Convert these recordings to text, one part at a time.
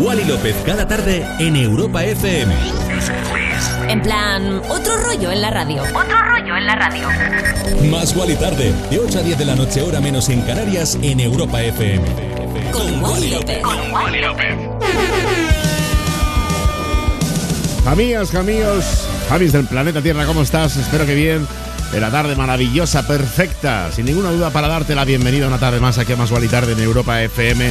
Wally López cada tarde en Europa FM. En plan, otro rollo en la radio. Otro rollo en la radio. Más Wally tarde, de 8 a 10 de la noche, hora menos en Canarias, en Europa FM. Con Wally López. Con Wally López. Amigos, amigos, Javis del planeta Tierra, ¿cómo estás? Espero que bien. De la tarde maravillosa, perfecta, sin ninguna duda para darte la bienvenida una tarde más aquí a Más Wally Tarde en Europa FM.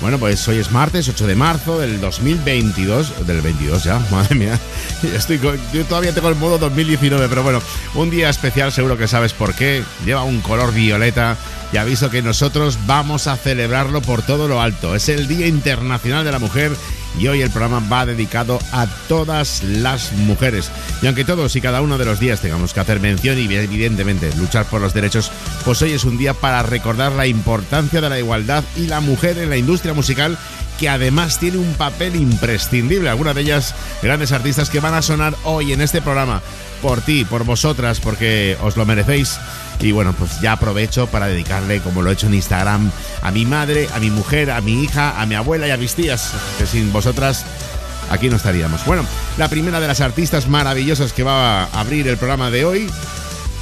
Bueno, pues hoy es martes, 8 de marzo del 2022, del 22 ya, madre mía. Estoy yo todavía tengo el modo 2019, pero bueno, un día especial, seguro que sabes por qué. Lleva un color violeta y aviso que nosotros vamos a celebrarlo por todo lo alto. Es el Día Internacional de la Mujer y hoy el programa va dedicado a todas las mujeres. Y aunque todos y cada uno de los días tengamos que hacer mención y evidentemente luchar por los derechos, pues hoy es un día para recordar la importancia de la igualdad y la mujer en la industria musical que además tiene un papel imprescindible. Algunas de ellas grandes artistas que van a sonar hoy en este programa por ti, por vosotras, porque os lo merecéis. Y bueno, pues ya aprovecho para dedicarle, como lo he hecho en Instagram, a mi madre, a mi mujer, a mi hija, a mi abuela y a mis tías, que sin vosotras aquí no estaríamos. Bueno, la primera de las artistas maravillosas que va a abrir el programa de hoy,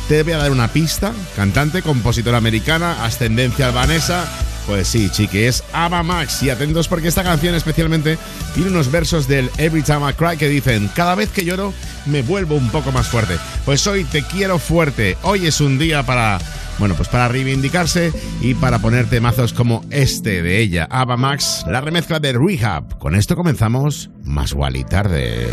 te voy a dar una pista, cantante, compositora americana, ascendencia albanesa, pues sí, chiqui, es Ava Max. Y atentos porque esta canción especialmente tiene unos versos del Every Time I Cry que dicen, cada vez que lloro me vuelvo un poco más fuerte. Pues hoy te quiero fuerte. Hoy es un día para, bueno, pues para reivindicarse y para ponerte mazos como este de ella, Ava Max, la remezcla de Rehab. Con esto comenzamos más Wally tarde.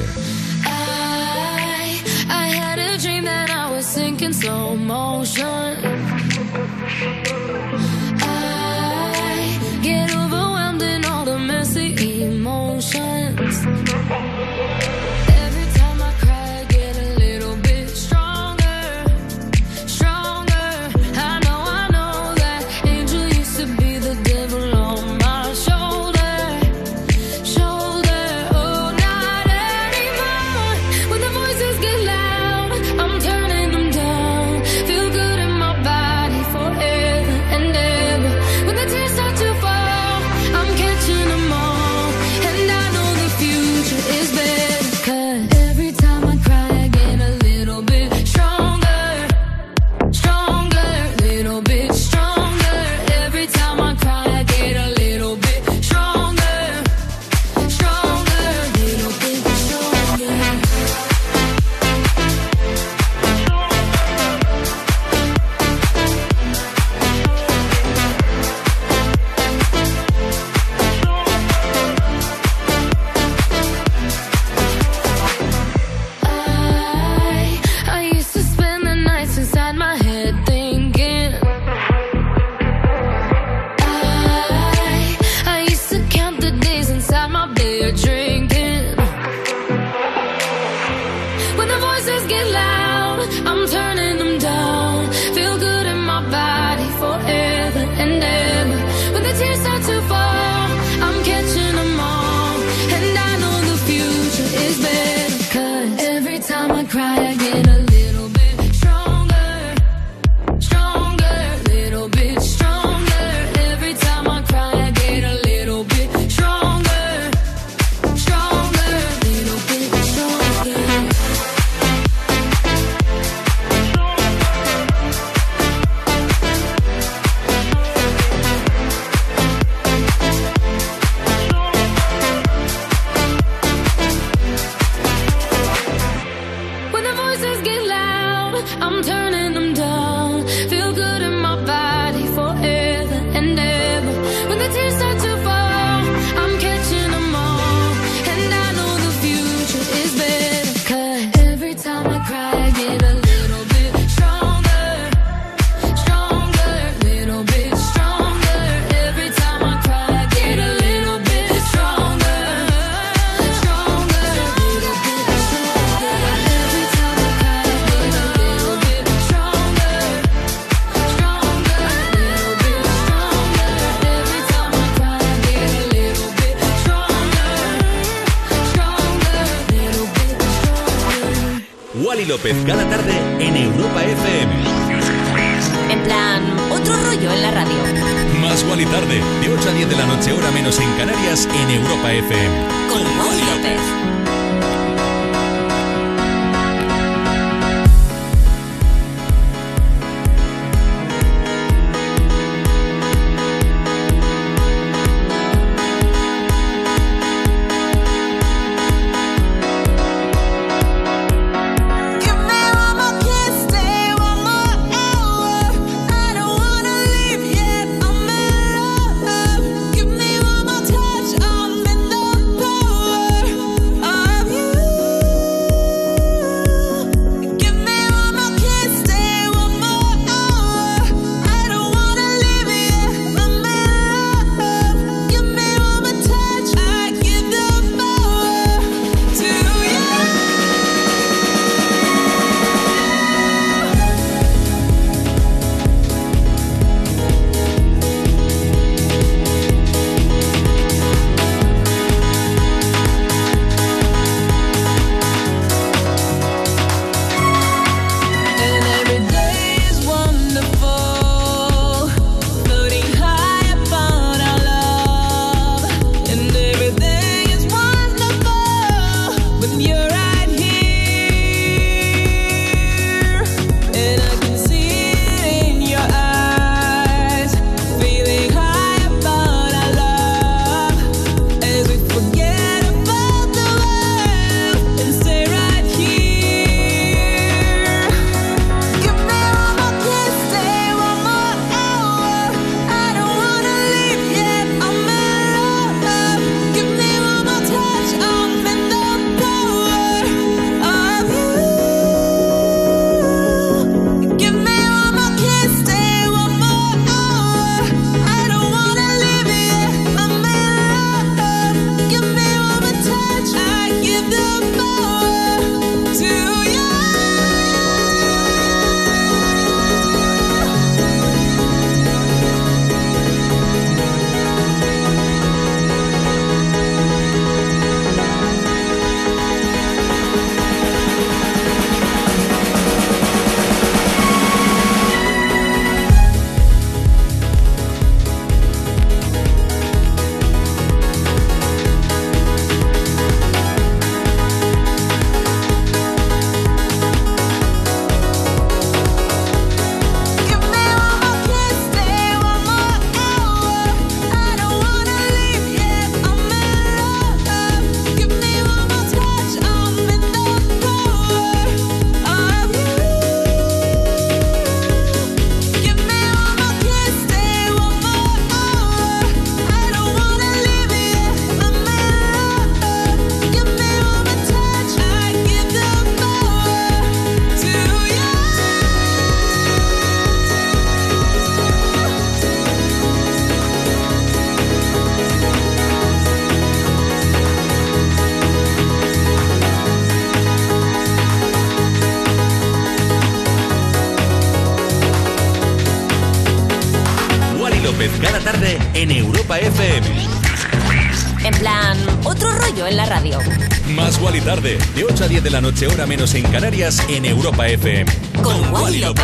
La noche, hora menos en Canarias, en Europa FM. Con Wally López.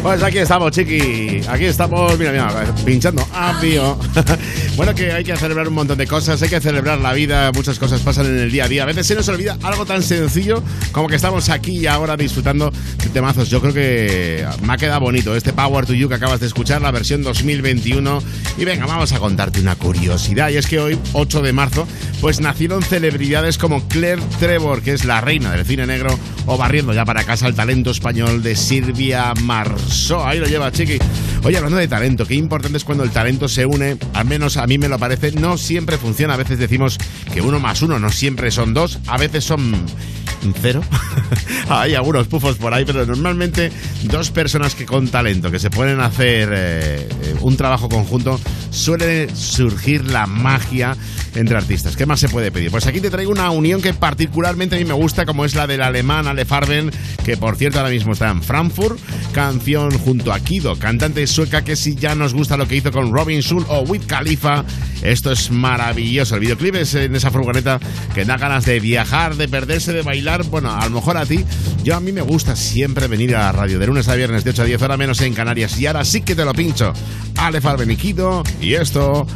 Pues aquí estamos, chiqui. Aquí estamos, mira, mira, pinchando. Avión. Bueno, que hay que celebrar un montón de cosas, hay que celebrar la vida, muchas cosas pasan en el día a día. A veces se nos olvida algo tan sencillo como que estamos aquí y ahora disfrutando de temazos. Yo creo que me ha quedado bonito este Power to You que acabas de escuchar, la versión 2021. Y venga, vamos a contarte una curiosidad. Y es que hoy, 8 de marzo, pues nacieron celebridades como Claire Trevor, que es la reina del cine negro, o barriendo ya para casa el talento español de Silvia Marsó. Ahí lo lleva, chiqui. Oye, hablando de talento, qué importante es cuando el talento se une, al menos a mí me lo parece, no siempre funciona. A veces decimos que uno más uno no siempre son dos, a veces son cero. Hay algunos pufos por ahí, pero normalmente dos personas que con talento, que se pueden hacer eh, un trabajo conjunto, suele surgir la magia entre artistas. ¿Qué más se puede pedir? Pues aquí te traigo una unión que particularmente a mí me gusta, como es la del alemán Ale Farben, que por cierto ahora mismo está en Frankfurt, canción junto a Kido, cantante sueca que si ya nos gusta lo que hizo con Robin Schul o With Khalifa Esto es maravilloso. El videoclip es en esa furgoneta que da ganas de viajar, de perderse, de bailar. Bueno, a lo mejor a ti, yo a mí me gusta siempre venir a la radio de lunes a viernes de 8 a 10 horas menos en Canarias. Y ahora sí que te lo pincho. Ale Farbeniquido y esto,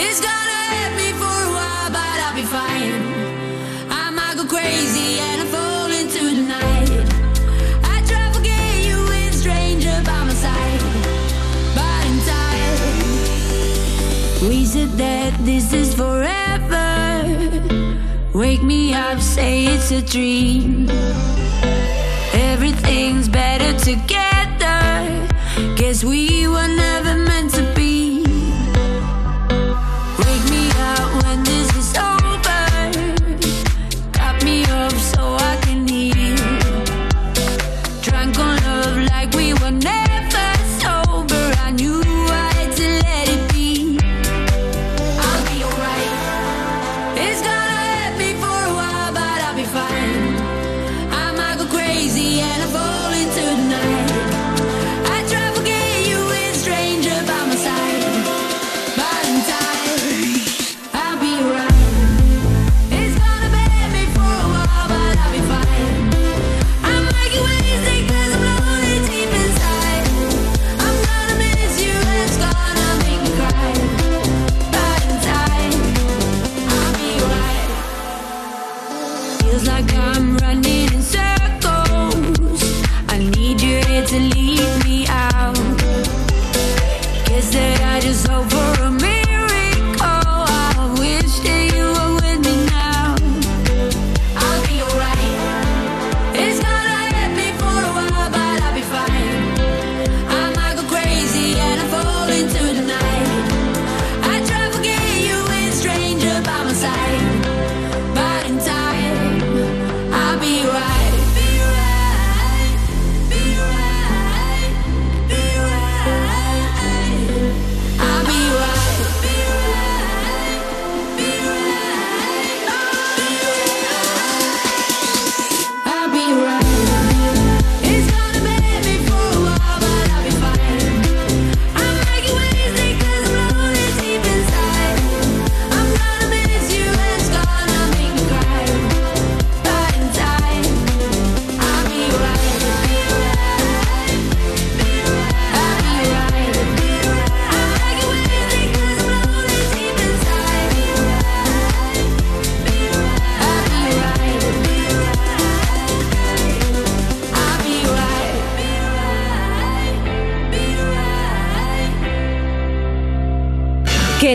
It's gonna hurt me for a while, but I'll be fine. I might go crazy and I fall into the night. I try to forget you with a stranger by my side, but in time we said that this is forever. Wake me up, say it's a dream. Everything's better together. Guess we were never meant to.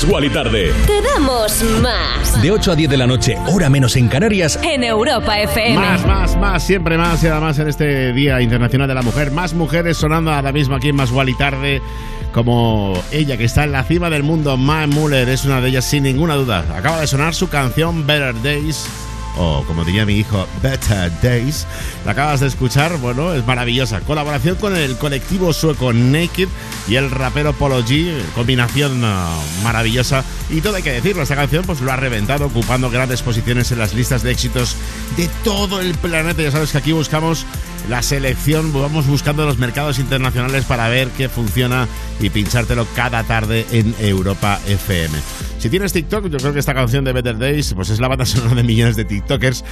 Más. Más Wally Tarde. Te damos más. De 8 a 10 de la noche, hora menos en Canarias. En Europa FM. Más, más, más, siempre más y además en este Día Internacional de la Mujer. Más mujeres sonando ahora mismo aquí en Más y Tarde. Como ella que está en la cima del mundo, Mae Muller es una de ellas sin ninguna duda. Acaba de sonar su canción Better Days o como diría mi hijo, Better Days. La acabas de escuchar, bueno, es maravillosa. Colaboración con el colectivo sueco Naked y el rapero Polo G, combinación uh, maravillosa. Y todo hay que decirlo, esta canción pues lo ha reventado, ocupando grandes posiciones en las listas de éxitos de todo el planeta. Ya sabes que aquí buscamos la selección, vamos buscando los mercados internacionales para ver qué funciona y pinchártelo cada tarde en Europa FM. Si tienes TikTok, yo creo que esta canción de Better Days pues es la banda sonora de millones de TikTokers.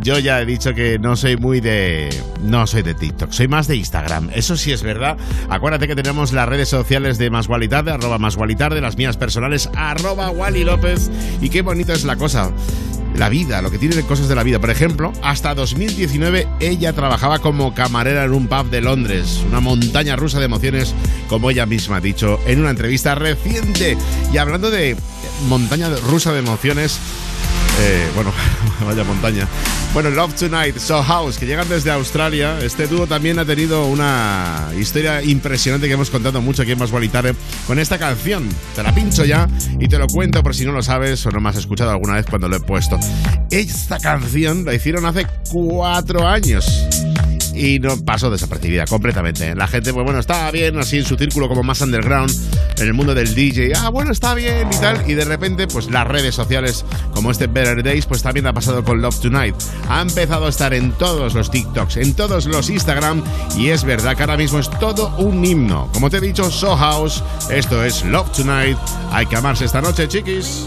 Yo ya he dicho que no soy muy de no soy de TikTok, soy más de Instagram. Eso sí es verdad. Acuérdate que tenemos las redes sociales de Más Tarde, arroba Más Tarde, las mías personales, arroba Wally López. Y qué bonita es la cosa la vida, lo que tiene de cosas de la vida. Por ejemplo, hasta 2019 ella trabajaba como camarera en un pub de Londres, una montaña rusa de emociones, como ella misma ha dicho en una entrevista reciente. Y hablando de montaña rusa de emociones, eh, bueno, vaya montaña. Bueno, Love Tonight, So House, que llegan desde Australia. Este dúo también ha tenido una historia impresionante que hemos contado mucho aquí en Más con esta canción. Te la pincho ya y te lo cuento por si no lo sabes o no me has escuchado alguna vez cuando lo he puesto. Esta canción la hicieron hace cuatro años y no pasó desapercibida completamente. La gente, pues bueno, estaba bien así en su círculo como más underground, en el mundo del DJ, ah, bueno, está bien y tal, y de repente, pues las redes sociales como este Better Days, pues también ha pasado con Love Tonight. Ha empezado a estar en todos los TikToks, en todos los Instagram, y es verdad que ahora mismo es todo un himno. Como te he dicho, So House, esto es Love Tonight. Hay que amarse esta noche, chiquis.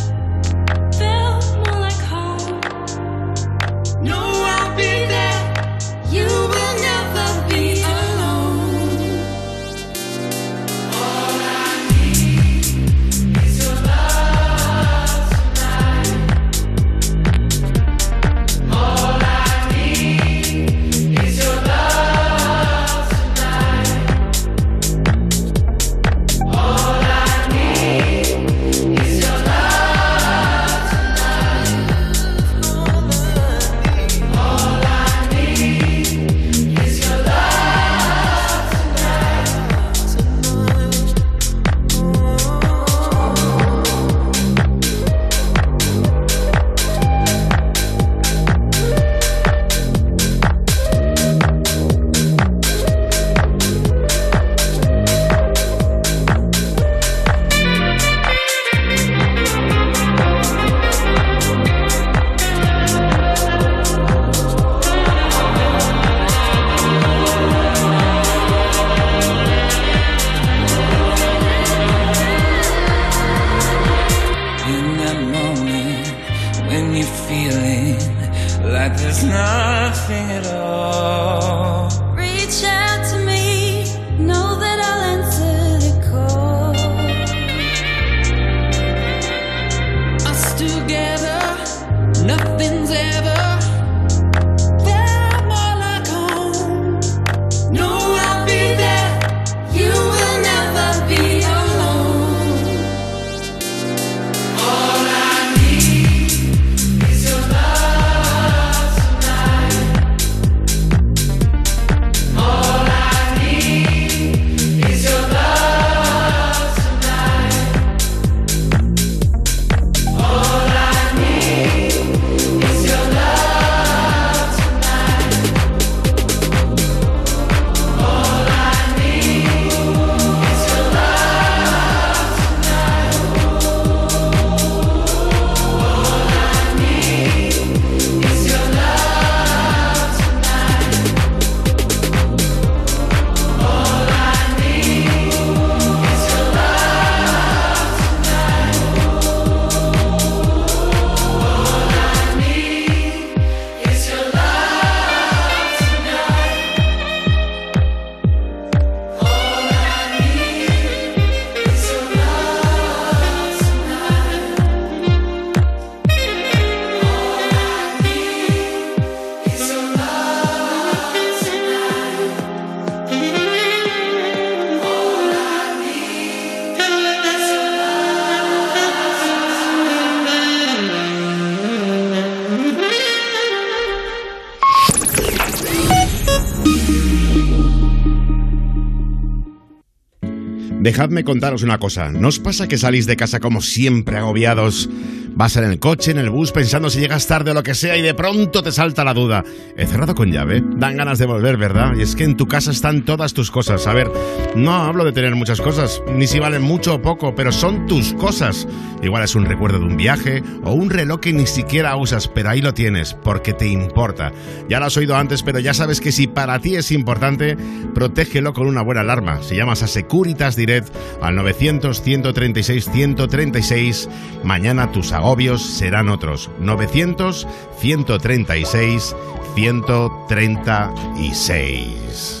Dejadme contaros una cosa. ¿No os pasa que salís de casa como siempre agobiados? Vas en el coche, en el bus, pensando si llegas tarde o lo que sea y de pronto te salta la duda. ¿He cerrado con llave? Dan ganas de volver, ¿verdad? Y es que en tu casa están todas tus cosas. A ver, no hablo de tener muchas cosas, ni si valen mucho o poco, pero son tus cosas. Igual es un recuerdo de un viaje o un reloj que ni siquiera usas, pero ahí lo tienes, porque te importa. Ya lo has oído antes, pero ya sabes que si para ti es importante, protégelo con una buena alarma. Si llamas a Securitas Direct al 900-136-136, mañana tus agobios serán otros. 900-136-136.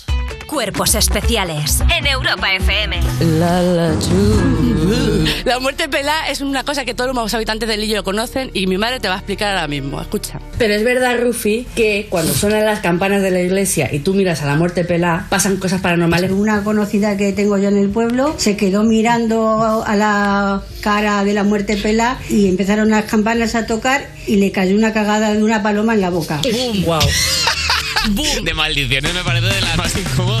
Cuerpos especiales en Europa FM. La muerte pelá es una cosa que todos los habitantes del Lillo conocen y mi madre te va a explicar ahora mismo. Escucha. Pero es verdad, Rufi, que cuando suenan las campanas de la iglesia y tú miras a la muerte pelá, pasan cosas paranormales. Una conocida que tengo yo en el pueblo se quedó mirando a la cara de la muerte pelá y empezaron las campanas a tocar y le cayó una cagada de una paloma en la boca. Wow. De maldiciones me parece de las más incómodas,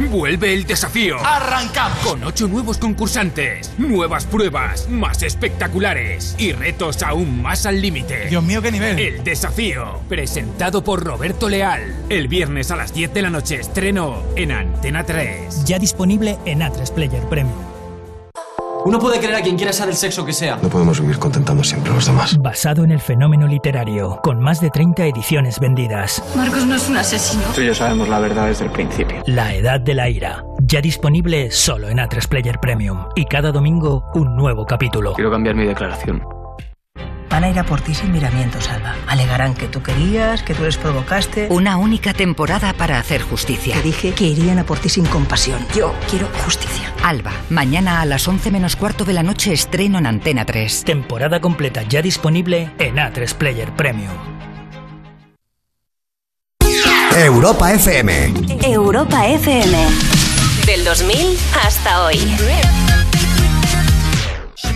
Vuelve el desafío. ¡Arrancamos! Con ocho nuevos concursantes, nuevas pruebas, más espectaculares y retos aún más al límite. Dios mío, qué nivel. El desafío, presentado por Roberto Leal. El viernes a las 10 de la noche estreno en Antena 3. Ya disponible en A3 Player Premium. Uno puede querer a quien quiera ser el sexo que sea. No podemos vivir contentando siempre a los demás. Basado en el fenómeno literario, con más de 30 ediciones vendidas. Marcos no es un asesino. Tú y yo sabemos la verdad desde el principio. La Edad de la Ira. Ya disponible solo en A3 Player Premium. Y cada domingo un nuevo capítulo. Quiero cambiar mi declaración. Van a ir a por ti sin miramientos, Alba. Alegarán que tú querías, que tú les provocaste. Una única temporada para hacer justicia. Te dije que irían a por ti sin compasión. Yo quiero justicia. Alba, mañana a las 11 menos cuarto de la noche estreno en Antena 3. Temporada completa ya disponible en A3 Player Premium. Europa FM. Europa FM. Del 2000 hasta hoy.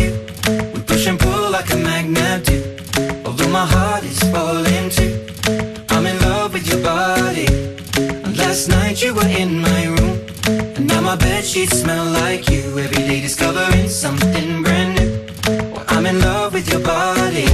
you. We push and pull like a magnet do. Although my heart is falling too. I'm in love with your body. And last night you were in my room. And now my bed sheets smell like you. Every day discovering something brand new. Well, I'm in love with your body.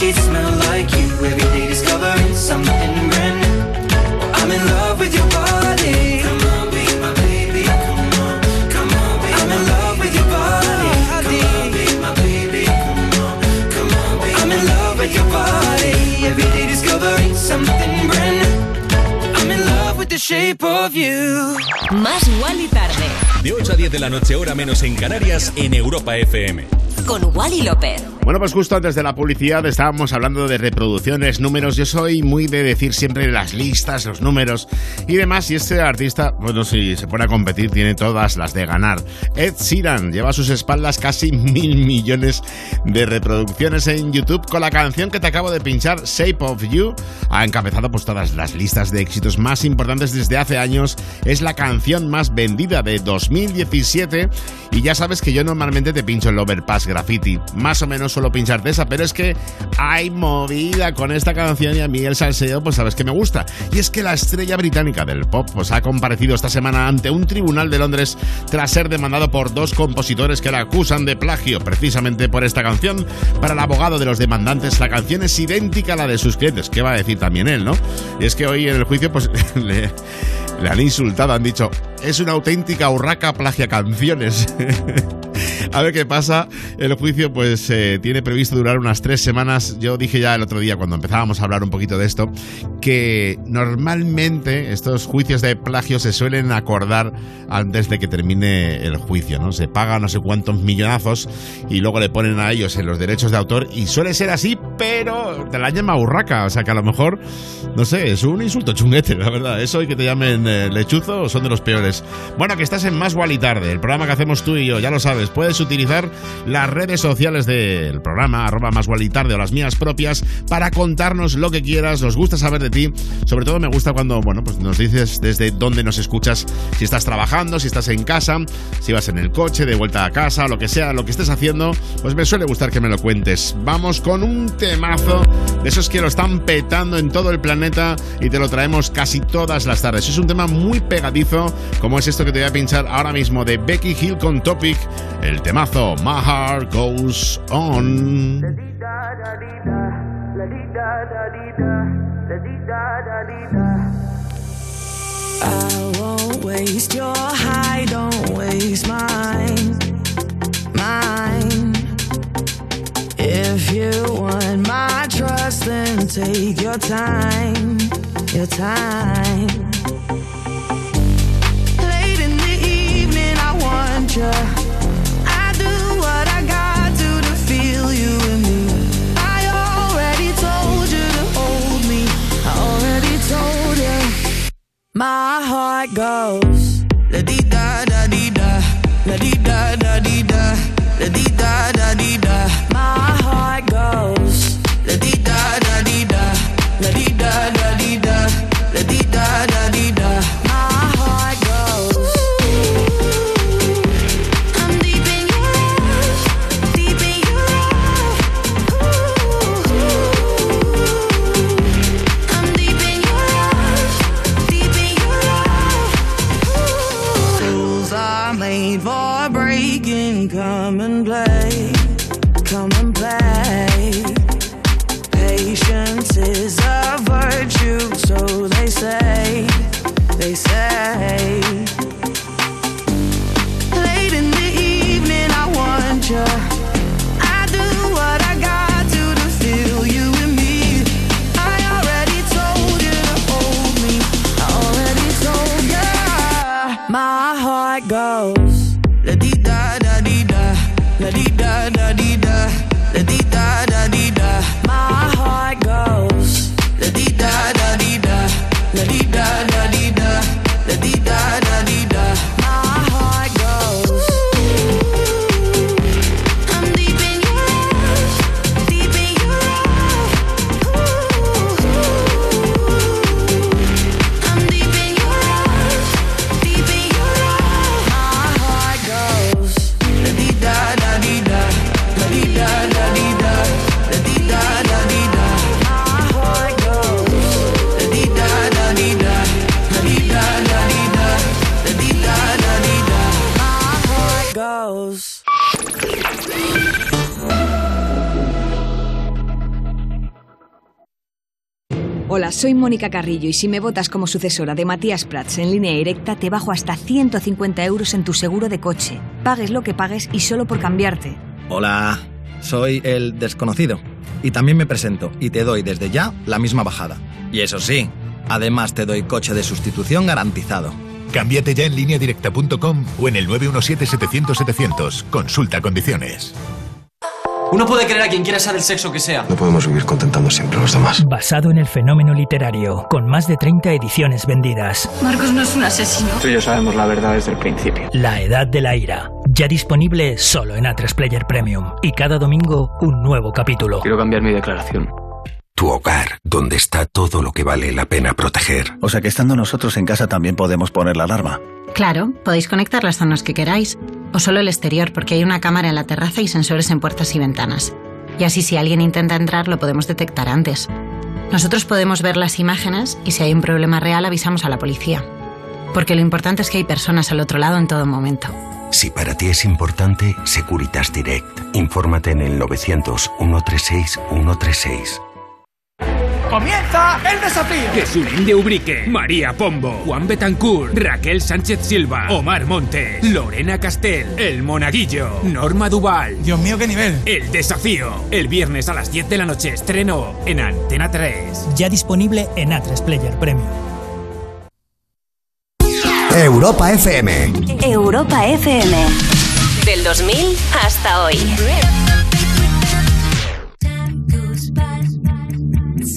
sheets smell like you. Every day discovering something brand new. I'm in love with your body. Come on, be my baby. Come on, come on, be I'm in love with your body. Come on, be my baby. Come on, come on, be I'm in love with your body. Every day discovering something brand new. I'm in love with the shape of you. Más Wally tarde. De 8 a 10 de la noche, hora menos en Canarias, en Europa FM. Con Wally López. Bueno, pues justo antes de la publicidad estábamos hablando de reproducciones, números. Yo soy muy de decir siempre las listas, los números y demás. Y este artista, bueno, si se pone a competir, tiene todas las de ganar. Ed Sheeran lleva a sus espaldas casi mil millones de reproducciones en YouTube con la canción que te acabo de pinchar, Shape of You. Ha encabezado pues todas las listas de éxitos más importantes desde hace años. Es la canción más vendida de 2017. Y ya sabes que yo normalmente te pincho el Overpass Graffiti. Más o menos suelo pincharte esa, pero es que hay movida con esta canción y a mí el salseo, pues sabes que me gusta. Y es que la estrella británica del pop pues ha comparecido esta semana ante un tribunal de Londres tras ser demandado por dos compositores que la acusan de plagio precisamente por esta canción. Para el abogado de los demandantes, la canción es idéntica a la de sus clientes. ¿Qué va a decir también él, no? Y es que hoy en el juicio, pues le han insultado, han dicho, es una auténtica urraca plagia canciones. A ver qué pasa. El juicio, pues, eh, tiene previsto durar unas tres semanas. Yo dije ya el otro día, cuando empezábamos a hablar un poquito de esto, que normalmente estos juicios de plagio se suelen acordar antes de que termine el juicio, ¿no? Se paga no sé cuántos millonazos y luego le ponen a ellos en los derechos de autor y suele ser así, pero te la llama burraca. O sea que a lo mejor, no sé, es un insulto chunguete, la verdad. Eso y que te llamen eh, lechuzo son de los peores. Bueno, que estás en Más y Tarde, el programa que hacemos tú y yo, ya lo sabes. Puedes utilizar las redes sociales del programa, arroba Más y Tarde o las mías propias, para contarnos lo que quieras. Nos gusta saber de ti. Sobre todo me gusta cuando, bueno, pues nos dices desde dónde nos escuchas, si estás trabajando, si estás en casa, si vas en el coche, de vuelta a casa, lo que sea, lo que estés haciendo, pues me suele gustar que me lo cuentes. Vamos con un temazo de esos que lo están petando en todo el planeta y te lo traemos casi todas las tardes. Es un tema muy pegadizo, como es esto que te voy a pinchar ahora mismo de Becky Hill con Topic, el temazo My Heart Goes On. I won't waste your high, don't waste mine, mine. If you want my trust, then take your time, your time. Da da di da, da da di da, la di da da di da. Soy Mónica Carrillo y si me votas como sucesora de Matías Prats en línea directa, te bajo hasta 150 euros en tu seguro de coche. Pagues lo que pagues y solo por cambiarte. Hola, soy el desconocido. Y también me presento y te doy desde ya la misma bajada. Y eso sí, además te doy coche de sustitución garantizado. Cámbiate ya en lineadirecta.com o en el 917-700-700. Consulta condiciones. Uno puede querer a quien quiera sea del sexo que sea. No podemos vivir contentando siempre a los demás. Basado en el fenómeno literario, con más de 30 ediciones vendidas. Marcos no es un asesino. Tú y yo sabemos la verdad desde el principio. La Edad de la Ira, ya disponible solo en A3 Player Premium. Y cada domingo un nuevo capítulo. Quiero cambiar mi declaración. Tu hogar, donde está todo lo que vale la pena proteger. O sea que estando nosotros en casa también podemos poner la alarma. Claro, podéis conectar las zonas que queráis, o solo el exterior, porque hay una cámara en la terraza y sensores en puertas y ventanas. Y así si alguien intenta entrar lo podemos detectar antes. Nosotros podemos ver las imágenes y si hay un problema real avisamos a la policía. Porque lo importante es que hay personas al otro lado en todo momento. Si para ti es importante, Securitas Direct. Infórmate en el 900 136 136. ¡Comienza el desafío! Jesulín de Ubrique, María Pombo, Juan Betancourt, Raquel Sánchez Silva, Omar Montes, Lorena Castel, El Monaguillo, Norma Duval. Dios mío, qué nivel. El desafío. El viernes a las 10 de la noche estreno en Antena 3. Ya disponible en A3 Player Premium. Europa FM. Europa FM. Del 2000 hasta hoy.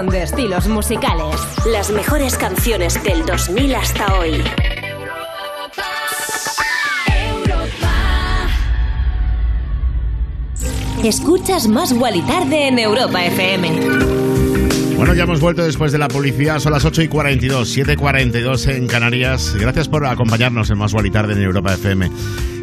selección de estilos musicales. Las mejores canciones del 2000 hasta hoy. Escuchas Más y Tarde en Europa FM. Bueno, ya hemos vuelto después de la publicidad, son las 8 y 42, 7 y 42 en Canarias. Gracias por acompañarnos en Más y Tarde en Europa FM.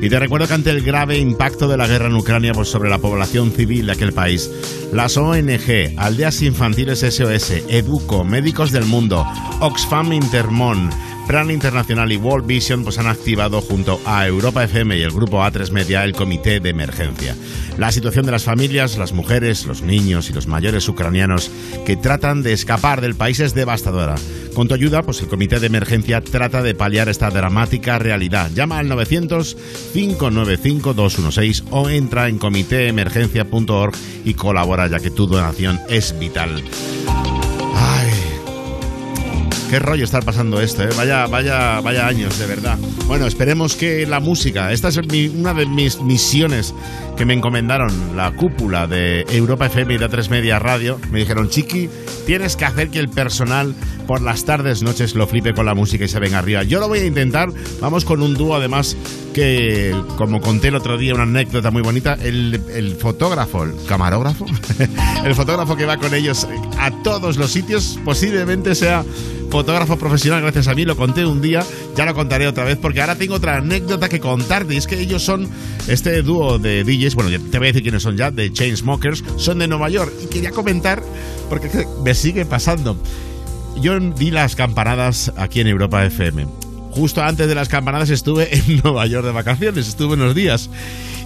Y te recuerdo que ante el grave impacto de la guerra en Ucrania pues, sobre la población civil de aquel país, las ONG, Aldeas Infantiles SOS, Educo, Médicos del Mundo, Oxfam Intermon, Plan Internacional y World Vision pues han activado junto a Europa FM y el grupo A3 Media el comité de emergencia. La situación de las familias, las mujeres, los niños y los mayores ucranianos que tratan de escapar del país es devastadora. Con tu ayuda, pues el comité de emergencia trata de paliar esta dramática realidad. Llama al 900 595 216 o entra en comitéemergencia.org y colabora ya que tu donación es vital. Ay, Qué rollo estar pasando esto, ¿eh? Vaya, vaya, vaya años, de verdad. Bueno, esperemos que la música, esta es una de mis misiones que me encomendaron la cúpula de Europa FM y de A3 Media Radio. Me dijeron, Chiqui, tienes que hacer que el personal por las tardes, noches lo flipe con la música y se venga arriba. Yo lo voy a intentar. Vamos con un dúo, además, que, como conté el otro día, una anécdota muy bonita, el, el fotógrafo, el camarógrafo, el fotógrafo que va con ellos a todos los sitios, posiblemente sea fotógrafo profesional gracias a mí, lo conté un día, ya lo contaré otra vez porque ahora tengo otra anécdota que contarte y es que ellos son este dúo de Bueno, te voy a decir quiénes son ya, de Chainsmokers, son de Nueva York y quería comentar porque me sigue pasando. Yo di las campanadas aquí en Europa FM. Justo antes de las campanadas estuve en Nueva York de vacaciones, estuve unos días.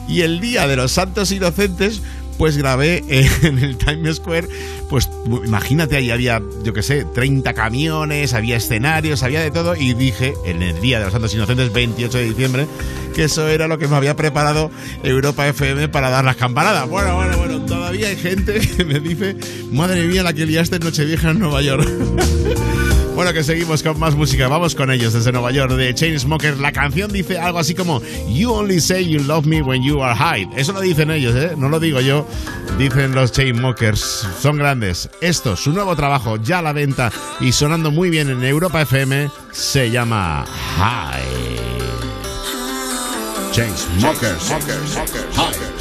Y el día de los Santos Inocentes, pues grabé en el Times Square, pues imagínate, ahí había, yo qué sé, 30 camiones, había escenarios, había de todo, y dije, en el día de los Santos Inocentes, 28 de diciembre, que eso era lo que me había preparado Europa FM para dar las campanadas. Bueno, bueno, bueno, todavía hay gente que me dice, madre mía, la que liaste en Nochevieja en Nueva York. Bueno, que seguimos con más música. Vamos con ellos desde Nueva York de Chainsmokers. La canción dice algo así como You only say you love me when you are high. Eso lo dicen ellos, ¿eh? No lo digo yo. Dicen los Chainsmokers. Son grandes. Esto, su nuevo trabajo, ya a la venta y sonando muy bien en Europa FM, se llama High. Chainsmokers. High.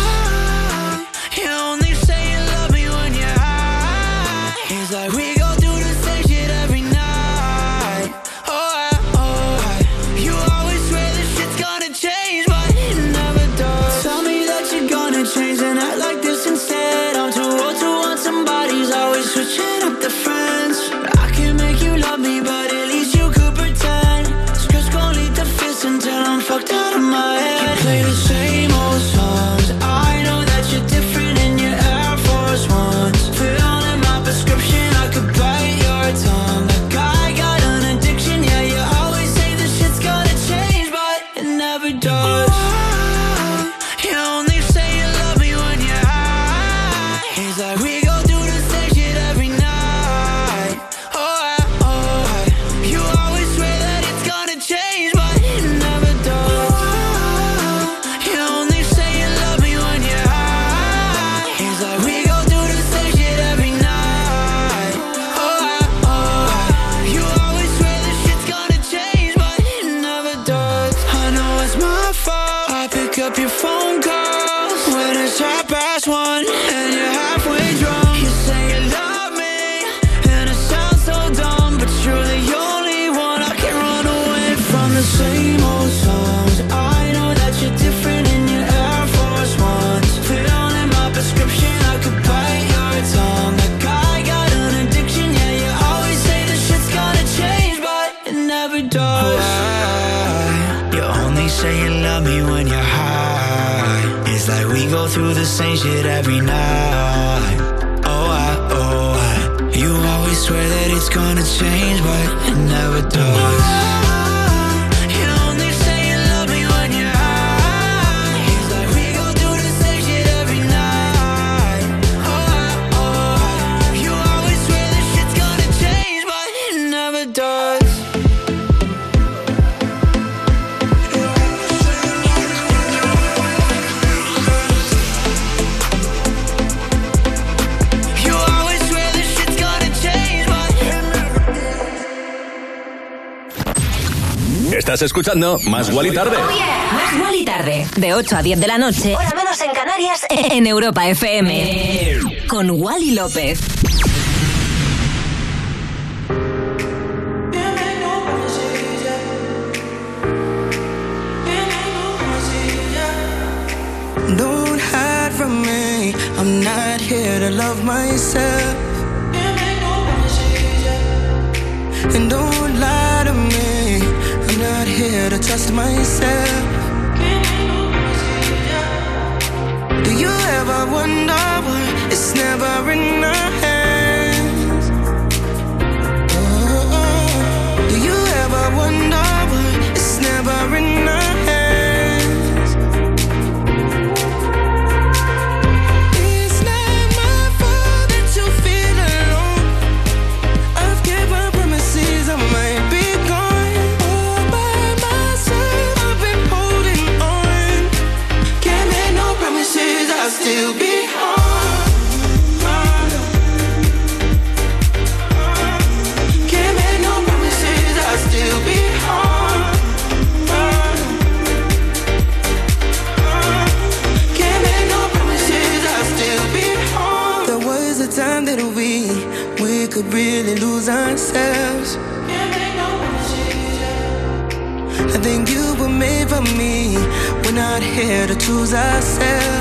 change what you never do. Estás escuchando Más Gual y Tarde. Oh yeah. Más Gual y Tarde. De 8 a 10 de la noche. Hora menos en Canarias. En Europa FM. Con Wally López. Don't hide from me. I'm not here to love myself. And don't lie to me. trust myself. Do you ever wonder why it's never enough? really lose ourselves. I think you were made for me. We're not here to choose ourselves.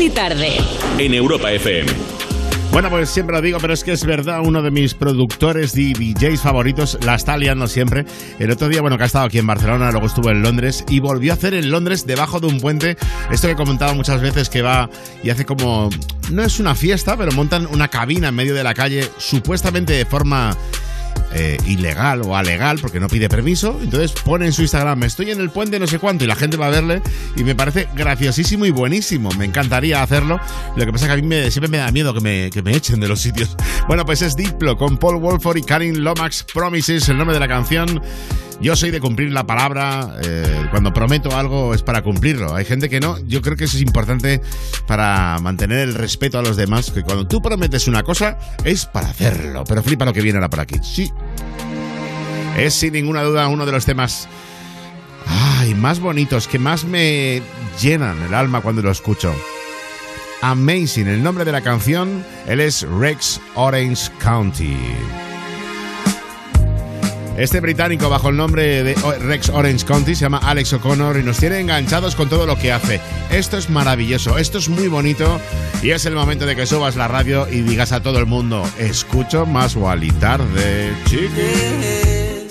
Wally tarde. En Europa FM. Bueno, pues siempre lo digo, pero es que es verdad, uno de mis productores y DJs favoritos la está liando siempre. El otro día, bueno, que ha estado aquí en Barcelona, luego estuvo en Londres y volvió a hacer en Londres, debajo de un puente, esto que he comentado muchas veces, que va y hace como... No es una fiesta, pero montan una cabina en medio de la calle, supuestamente de forma eh, ilegal o alegal porque no pide permiso. Entonces pone en su Instagram, estoy en el puente no sé cuánto y la gente va a verle y me parece graciosísimo y buenísimo. Me encantaría hacerlo. Lo que pasa es que a mí me- siempre me da miedo que me, que me echen de los sitios. Bueno, pues es Diplo con Paul Wolford y Karin Lomax Promises, el nombre de la canción. Yo soy de cumplir la palabra. eh, cuando prometo algo es para cumplirlo. Hay gente que no. Yo creo que eso es importante para mantener el respeto a los demás. Que cuando tú prometes una cosa es para hacerlo. Pero flipa lo que viene ahora por aquí. Sí. Es sin ninguna duda uno de los temas ay, más bonitos, que más me llenan el alma cuando lo escucho. Amazing, el nombre de la canción, él es Rex Orange County. Este británico bajo el nombre de Rex Orange County se llama Alex O'Connor y nos tiene enganchados con todo lo que hace. Esto es maravilloso, esto es muy bonito y es el momento de que subas la radio y digas a todo el mundo, escucho más Wally tarde, chiqui.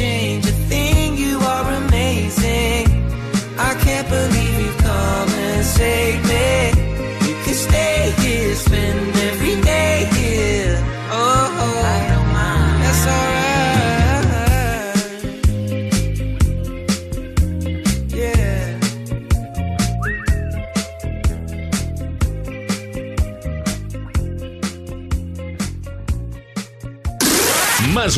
Change a thing, you are amazing. I can't believe you've come and saved me. You can stay here, spend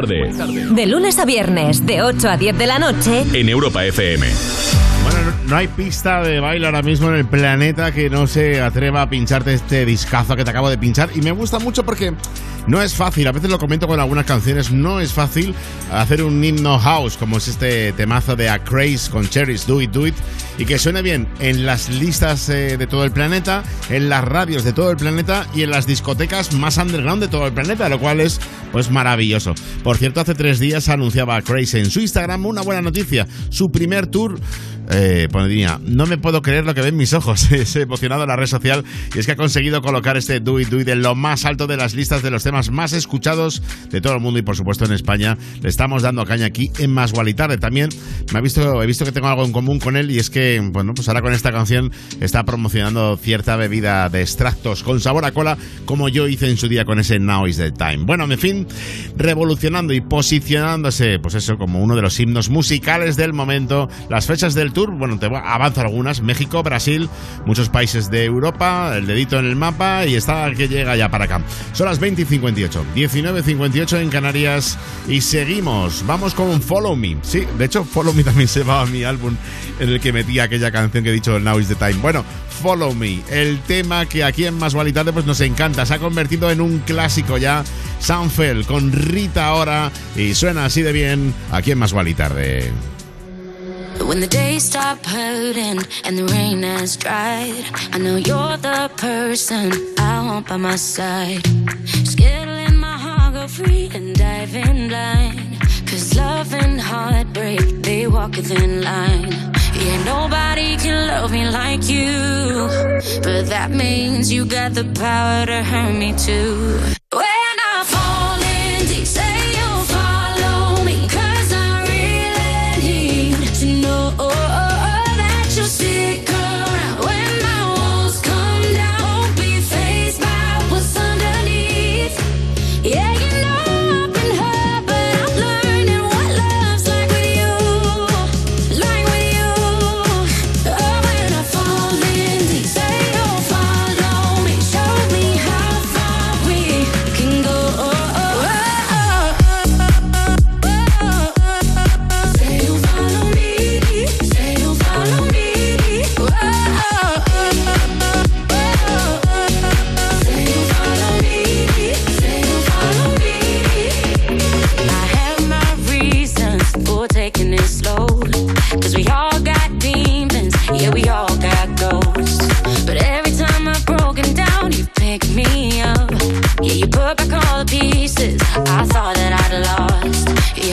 Tarde De lunes a viernes, de 8 a 10 de la noche. en Europa FM. Bueno, no, hay pista de baile ahora mismo en el planeta que no se atreva a pincharte este discazo que te acabo de pinchar. Y me gusta mucho porque no es fácil, a veces lo comento con algunas canciones, no es fácil hacer un himno house como es este temazo de A Craze con Cherries, Do It, Do It, y que suene bien en las listas eh, de todo el planeta, en las radios de todo el planeta y en las discotecas más underground de todo el planeta, lo cual es pues maravilloso. Por cierto, hace tres días anunciaba Craze en su Instagram una buena noticia, su primer tour eh, pondría, no me puedo creer lo que ven mis ojos. Es emocionado en la red social y es que ha conseguido colocar este Do It Do It en lo más alto de las listas de los temas más escuchados de todo el mundo y por supuesto en España. Le estamos dando caña aquí en Más Tarde. También me ha visto, he visto que tengo algo en común con él y es que, bueno, pues ahora con esta canción está promocionando cierta bebida de extractos con sabor a cola como yo hice en su día con ese Now is the Time. Bueno, en fin, revolucionando y posicionándose, pues eso, como uno de los himnos musicales del momento. Las fechas del tour, bueno, te avanzo algunas. México, Brasil, muchos países de Europa, el dedito en el mapa y está que llega ya para acá. Son las 20 y 58, 19 y 58 en Canarias y seguimos. Vamos con Follow Me. Sí, de hecho, Follow Me también se va a mi álbum en el que metí aquella canción que he dicho, Now is the Time. Bueno, Follow Me, el tema que aquí en Más Tarde pues nos encanta, se ha convertido en un clásico ya. Sanfel con Rita ahora y suena así de bien aquí en Más Tarde. But when the days stop hurting and the rain has dried, I know you're the person I want by my side. Skittling my heart, go free and dive in blind. Cause love and heartbreak, they walk a thin line. Yeah, nobody can love me like you. But that means you got the power to hurt me too.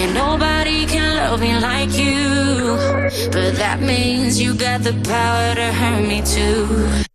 Yeah, nobody can love me like you. But that means you got the power to hurt me too.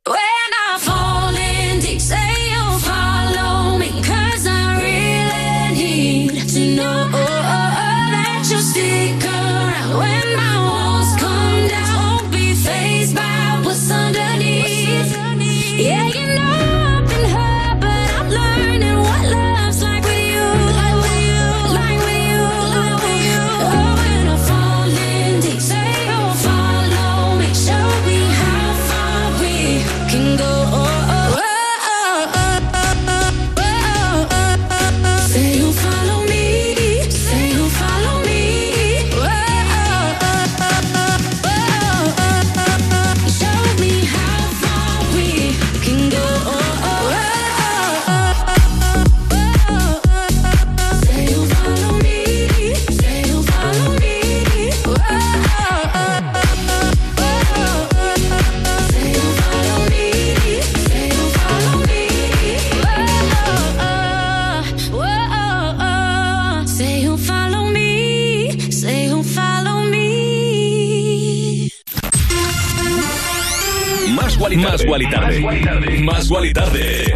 Guali Más Guali Tarde. Más Guali Tarde.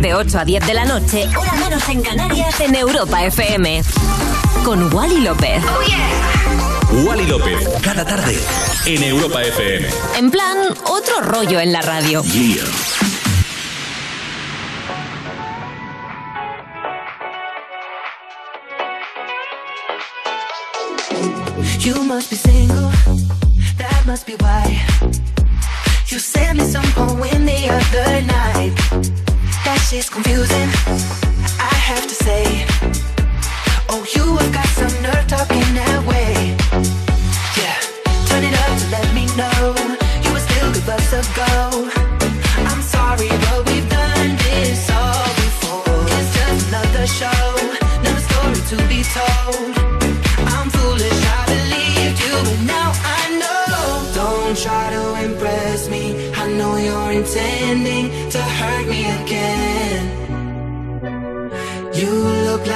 De 8 a 10 de la noche, hora menos en Canarias, en Europa FM. Con Wally López. Wally López. Cada tarde. En Europa FM. En plan, otro rollo en la radio. You must be single, that must be why. You sent me some poem the other night. That shit's confusing, I have to say. Oh, you have got some nerve talking that way. Yeah, turn it up to let me know you were still good bucks ago. I'm sorry, but we've done this all before. It's just another show, another story to be told.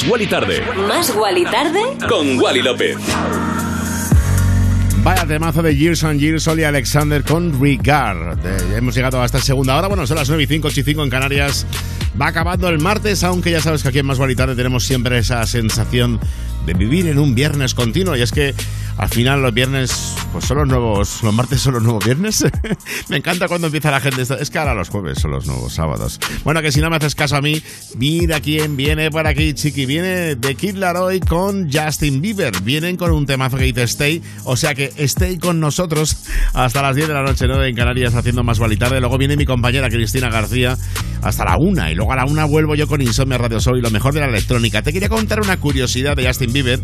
Más Wally tarde Más Wally tarde con Wally López. Vaya temazo de Years and Years, Oli Alexander con Regard. Eh, hemos llegado a esta segunda hora. Bueno, son las 9 y 5, 8 y 5 en Canarias. Va acabando el martes, aunque ya sabes que aquí en Más Guay y Tarde tenemos siempre esa sensación de vivir en un viernes continuo. Y es que al final los viernes pues son los nuevos, los martes son los nuevos viernes. me encanta cuando empieza la gente. Es que ahora los jueves son los nuevos sábados. Bueno, que si no me haces caso a mí, mira quién viene por aquí, chiqui. Viene de Kid Laroi con Justin Bieber. Vienen con un temazo que dice Stay. O sea que stay con nosotros hasta las 10 de la noche, 9 en Canarias, haciendo más y. Luego viene mi compañera Cristina García hasta la una. Y luego a la una vuelvo yo con Insomnia Radio Show y lo mejor de la electrónica. Te quería contar una curiosidad de Justin Bieber.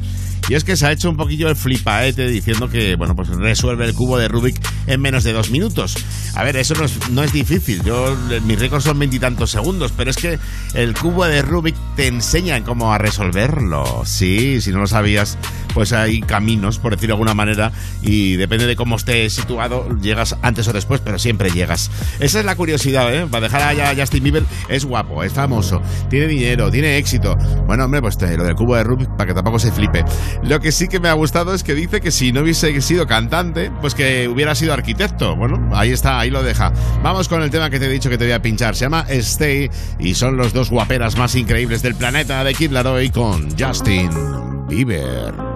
Y es que se ha hecho un poquillo el flipaete diciendo que, bueno, pues resuelve el cubo de Rubik en menos de dos minutos. A ver, eso no es, no es difícil. Yo, mis récords son veintitantos segundos, pero es que el cubo de Rubik te enseñan cómo a resolverlo. Sí, si no lo sabías, pues hay caminos, por decirlo de alguna manera, y depende de cómo estés situado, llegas antes o después, pero siempre llegas. Esa es la curiosidad, ¿eh? Para dejar a Justin Bieber, es guapo, es famoso, tiene dinero, tiene éxito. Bueno, hombre, pues te- lo del cubo de Rubik, para que tampoco se flipe. Lo que sí que me ha gustado es que dice que si no hubiese sido cantante, pues que hubiera sido arquitecto. Bueno, ahí está, ahí lo deja. Vamos con el tema que te he dicho que te voy a pinchar. Se llama Stay y son los dos guaperas más increíbles del planeta de Kid Laroi con Justin Bieber.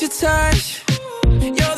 your touch. You're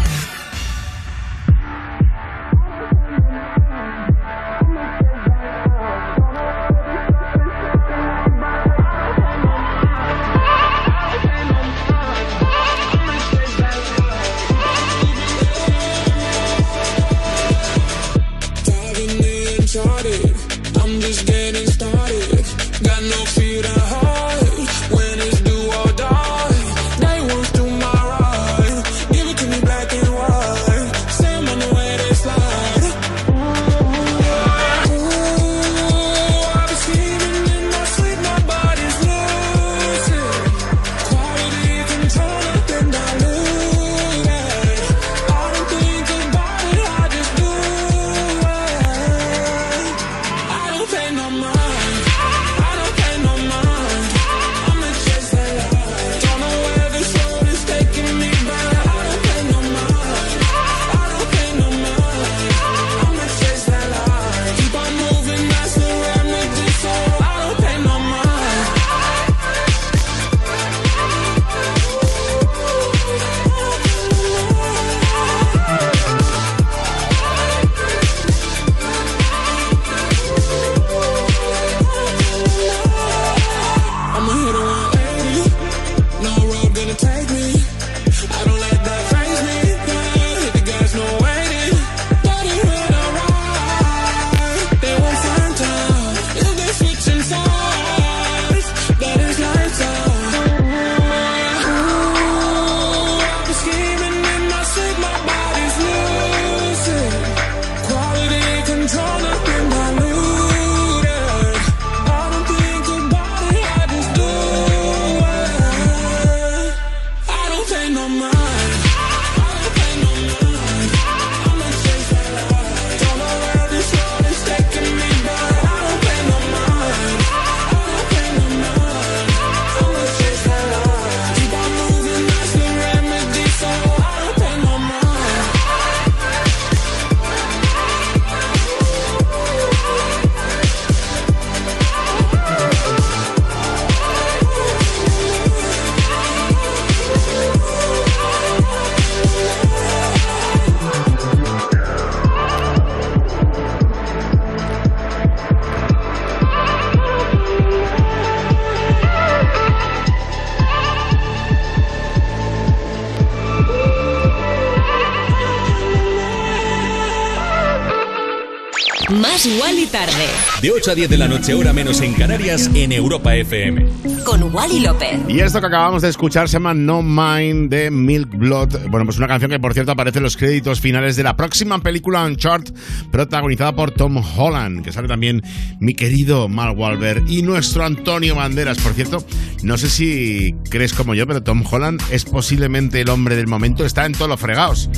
Wally tarde. De 8 a 10 de la noche, hora menos en Canarias, en Europa FM. Con Wally López. Y esto que acabamos de escuchar se llama No Mind de Milk Blood. Bueno, pues una canción que por cierto aparece en los créditos finales de la próxima película Uncharted, protagonizada por Tom Holland, que sale también mi querido Mark Wahlberg y nuestro Antonio Banderas. Por cierto, no sé si crees como yo, pero Tom Holland es posiblemente el hombre del momento, está en todos los fregados.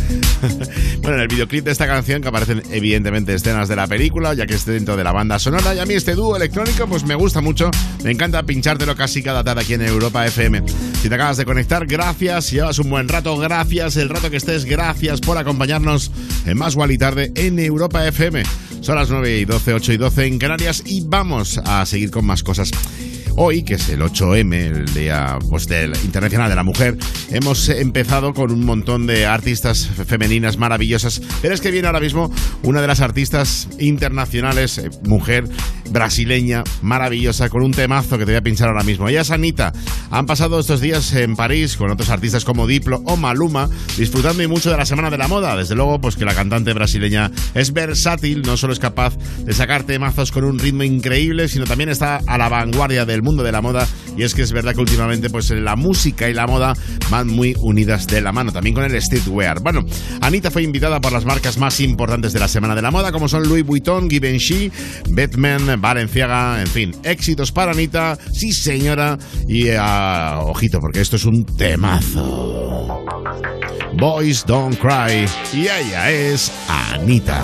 bueno, en el videoclip de esta canción, que aparecen evidentemente escenas de la película, ya que es dentro de la banda sonora, y a mí este dúo electrónico pues me gusta mucho, me encanta pinchártelo casi cada tarde aquí en Europa FM. Si te acabas de conectar, gracias, si llevas un buen rato, gracias, el rato que estés, gracias por acompañarnos en Más y Tarde en Europa FM. Son las 9 y 12, 8 y 12 en Canarias y vamos a seguir con más cosas. Hoy, que es el 8M, el Día pues, del Internacional de la Mujer, hemos empezado con un montón de artistas femeninas maravillosas, pero es que viene ahora mismo una de las artistas internacionales, eh, mujer brasileña, maravillosa, con un temazo que te voy a pinchar ahora mismo. Ella es Anita. Han pasado estos días en París con otros artistas como Diplo o Maluma, disfrutando y mucho de la Semana de la Moda. Desde luego, pues que la cantante brasileña es versátil, no solo es capaz de sacar temazos con un ritmo increíble, sino también está a la vanguardia del mundo de la moda y es que es verdad que últimamente pues la música y la moda van muy unidas de la mano, también con el streetwear. Bueno, Anita fue invitada por las marcas más importantes de la Semana de la Moda como son Louis Vuitton, Givenchy, Batman, Balenciaga, en fin, éxitos para Anita, sí señora, y ah, ojito porque esto es un temazo. Boys Don't Cry y ella es Anita.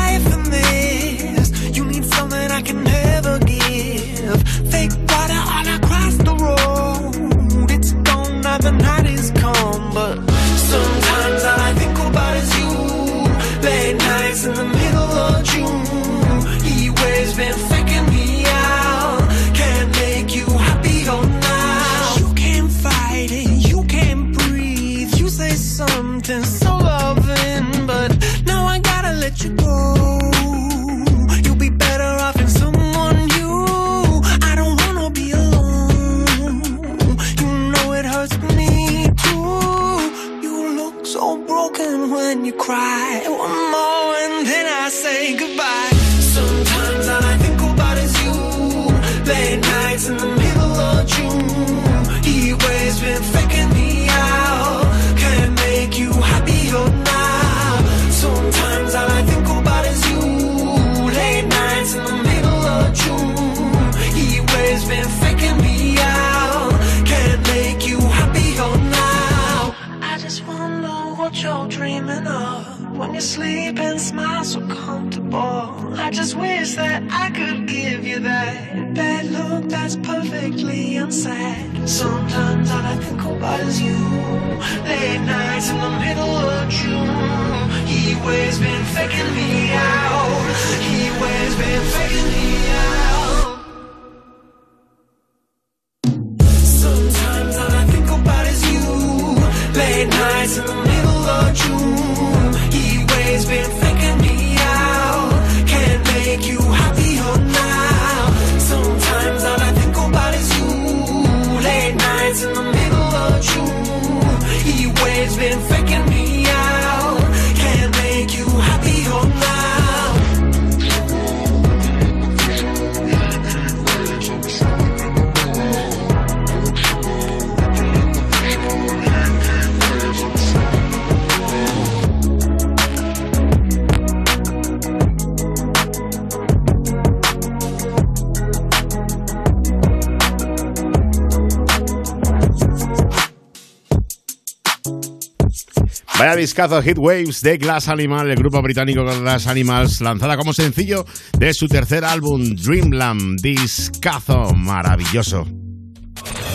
discazo Hit Waves de Glass Animal, el grupo británico Glass Animals, lanzada como sencillo de su tercer álbum Dreamland. Discazo maravilloso.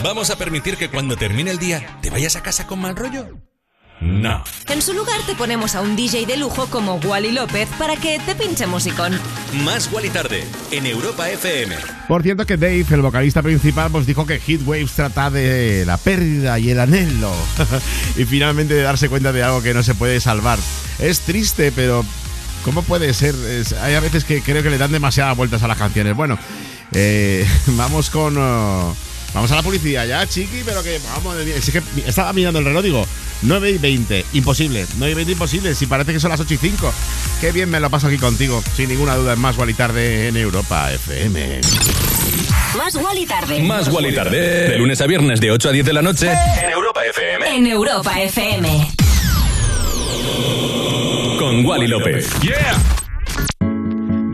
¿Vamos a permitir que cuando termine el día te vayas a casa con mal rollo? No. En su lugar te ponemos a un DJ de lujo como Wally López para que te pinche musicón. Más Wally Tarde, en Europa FM. Por cierto que Dave, el vocalista principal, pues dijo que Hit Waves trata de la pérdida y el anhelo. y finalmente de darse cuenta de algo que no se puede salvar. Es triste, pero ¿cómo puede ser? Es- hay a veces que creo que le dan demasiadas vueltas a las canciones. Bueno, eh, vamos con... oh, vamos a la publicidad ya, chiqui, pero que vamos... Es que estaba mirando el reloj, digo... 9 y 20, imposible. 9 y 20, imposible. Si parece que son las 8 y 5. Qué bien me lo paso aquí contigo. Sin ninguna duda, es más y tarde en Europa FM. Más Wally tarde. Más Wally Tarde, de lunes a viernes de 8 a 10 de la noche, en Europa FM. En Europa FM. Con Wally López.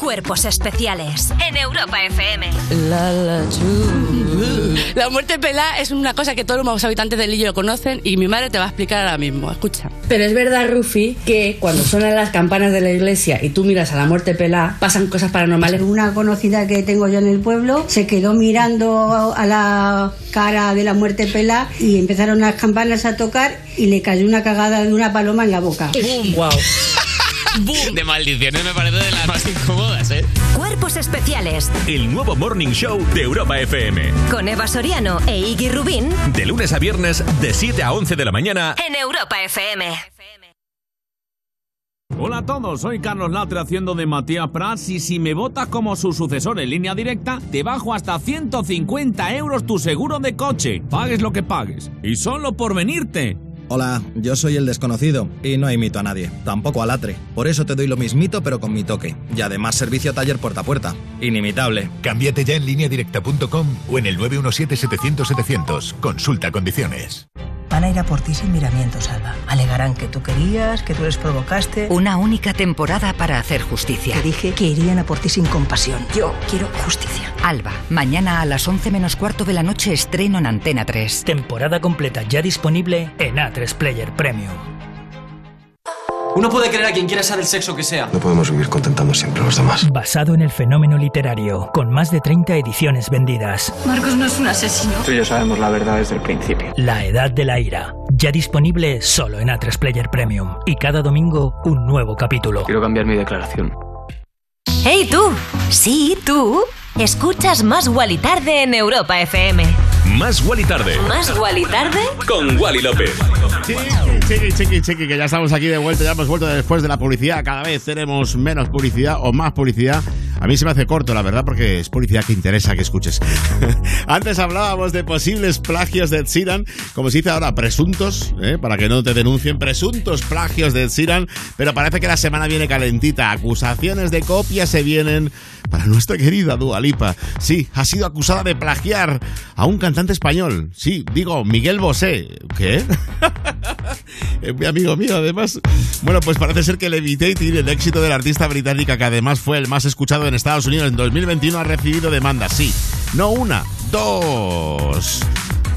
Cuerpos especiales. En Europa FM. La, la, chu. La muerte pelá es una cosa que todos los habitantes del Lillo conocen y mi madre te va a explicar ahora mismo. Escucha. Pero es verdad, Rufi, que cuando suenan las campanas de la iglesia y tú miras a la muerte pelá, pasan cosas paranormales. Una conocida que tengo yo en el pueblo se quedó mirando a la cara de la muerte pelá y empezaron las campanas a tocar y le cayó una cagada de una paloma en la boca. Wow. De maldiciones me parece de las más incómodas, ¿eh? Cuerpos especiales. El nuevo Morning Show de Europa FM. Con Eva Soriano e Iggy Rubín. De lunes a viernes, de 7 a 11 de la mañana. En Europa FM. Hola a todos, soy Carlos Latre haciendo de Matías Prats y si me votas como su sucesor en línea directa, te bajo hasta 150 euros tu seguro de coche. Pagues lo que pagues. Y solo por venirte. Hola, yo soy el desconocido y no imito a nadie, tampoco a Latre. Por eso te doy lo mismito pero con mi toque. Y además servicio taller puerta a puerta. Inimitable. Cámbiate ya en lineadirecta.com o en el 917-700-700. Consulta condiciones. Van a ir a por ti sin miramientos, Alba. Alegarán que tú querías, que tú les provocaste. Una única temporada para hacer justicia. Te dije que irían a por ti sin compasión. Yo quiero justicia. Alba, mañana a las 11 menos cuarto de la noche estreno en Antena 3. Temporada completa ya disponible en A3 Player Premium. Uno puede querer a quien quiera ser el sexo que sea. No podemos vivir contentando siempre a los demás. Basado en el fenómeno literario, con más de 30 ediciones vendidas. Marcos no es un asesino. Tú y yo sabemos la verdad desde el principio. La Edad de la Ira. Ya disponible solo en A3 Player Premium. Y cada domingo un nuevo capítulo. Quiero cambiar mi declaración. ¡Hey tú! Sí, tú. Escuchas Más Wally Tarde en Europa FM. Más Wally Tarde. Más Wally Tarde. Con Wally López. Chiqui, chiqui, chiqui, chiqui, que ya estamos aquí de vuelta, ya hemos vuelto después de la publicidad. Cada vez tenemos menos publicidad o más publicidad. A mí se me hace corto, la verdad, porque es publicidad que interesa que escuches. Antes hablábamos de posibles plagios de Ed como se dice ahora, presuntos, ¿eh? para que no te denuncien, presuntos plagios de Ed pero parece que la semana viene calentita. Acusaciones de copia se vienen para nuestra querida Dua Lipa. Sí, ha sido acusada de plagiar a un cantante español. Sí, digo, Miguel Bosé. ¿Qué? Mi amigo mío, además. Bueno, pues parece ser que Levitating, el éxito de la artista británica, que además fue el más escuchado en Estados Unidos en 2021, ha recibido demandas. Sí, no una, dos.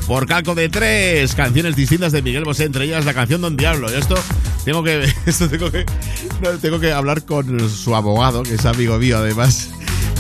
Por calco de tres canciones distintas de Miguel Bosé, entre ellas la canción Don Diablo. Y esto tengo que, esto tengo que, tengo que hablar con su abogado, que es amigo mío, además.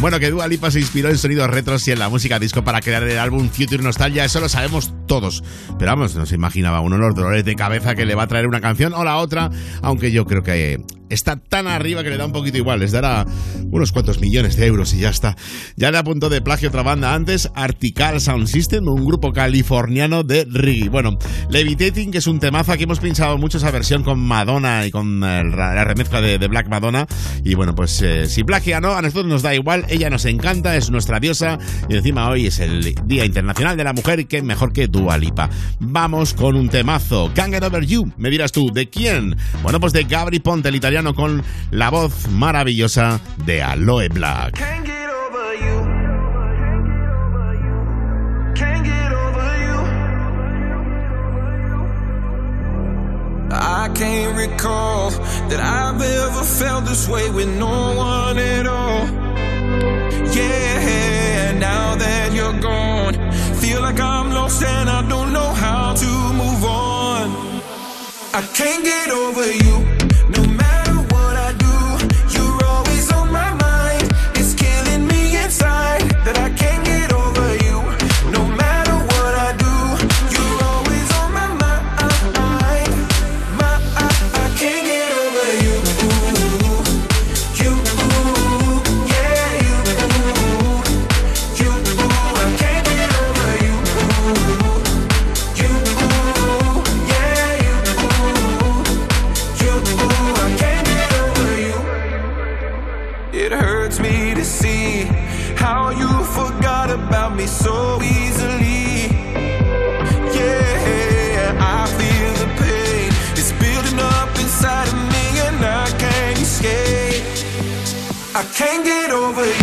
Bueno, que Dua Lipa se inspiró en sonidos retros y en la música disco para crear el álbum Future Nostalgia, eso lo sabemos todos. Pero vamos, no se imaginaba uno los dolores de cabeza que le va a traer una canción o la otra, aunque yo creo que está tan arriba que le da un poquito igual, les dará unos cuantos millones de euros y ya está. Ya le apuntó de plagio otra banda antes, Artical Sound System, un grupo californiano de reggae. Bueno, Levitating, que es un temazo, aquí hemos pinchado mucho esa versión con Madonna y con eh, la remezcla de, Black Madonna. Y bueno, pues eh, si plagia no, a nosotros nos da igual, ella nos encanta, es nuestra diosa y encima hoy es el Día Internacional de la Mujer y qué mejor que Dua Lipa. Vamos con un temazo, Can't Get Over You, me dirás tú, ¿de quién? Bueno, pues de Gabri Ponte, el italiano con la voz maravillosa de Aloe Black. Over you. I can't recall that I've ever felt this way with no one at all. Yeah, now that you're gone, feel like I'm lost and I don't know how to move on. I can't get over you. Can't get over you.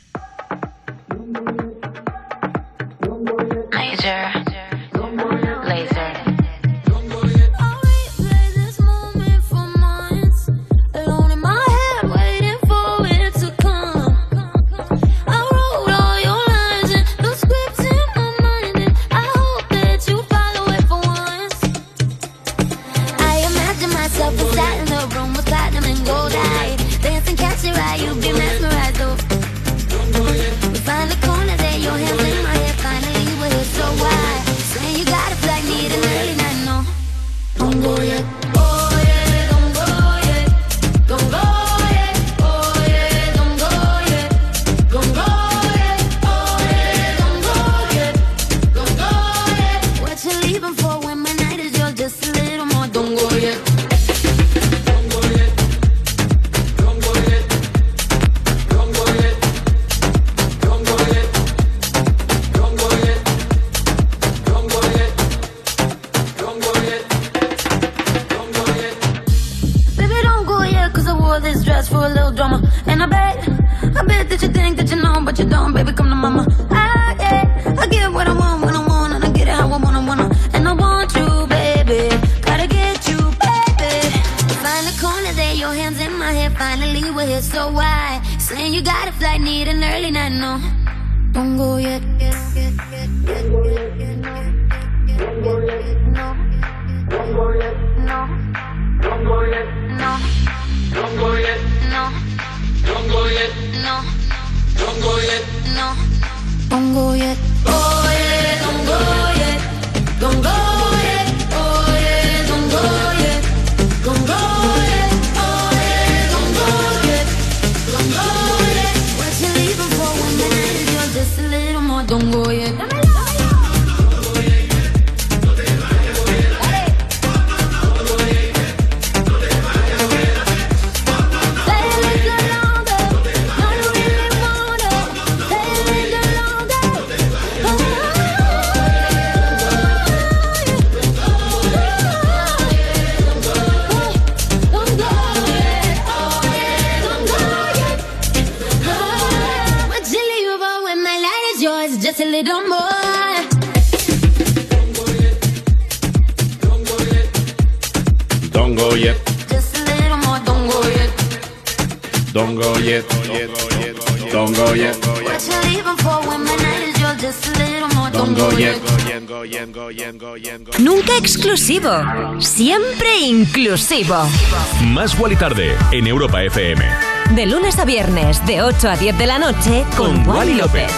Más y Tarde en Europa FM. De lunes a viernes, de 8 a 10 de la noche, con, Wally López.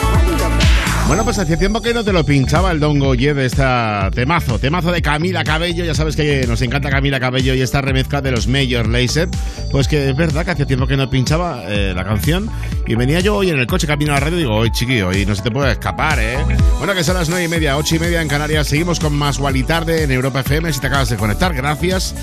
Bueno, pues hacía tiempo que no te lo pinchaba el Don Goye de esta temazo, temazo de Camila Cabello. Ya sabes que nos encanta Camila Cabello y esta remezcla de los Major Lazer. Pues que es verdad que hacía tiempo que no pinchaba eh, la canción. Y venía yo hoy en el coche camino a la radio y digo, oye chiqui, hoy no se te puede escapar, ¿eh? Bueno, que son las 9 y media, 8 y media en Canarias. Seguimos con más Wally Tarde en Europa FM. Si te acabas de conectar, gracias.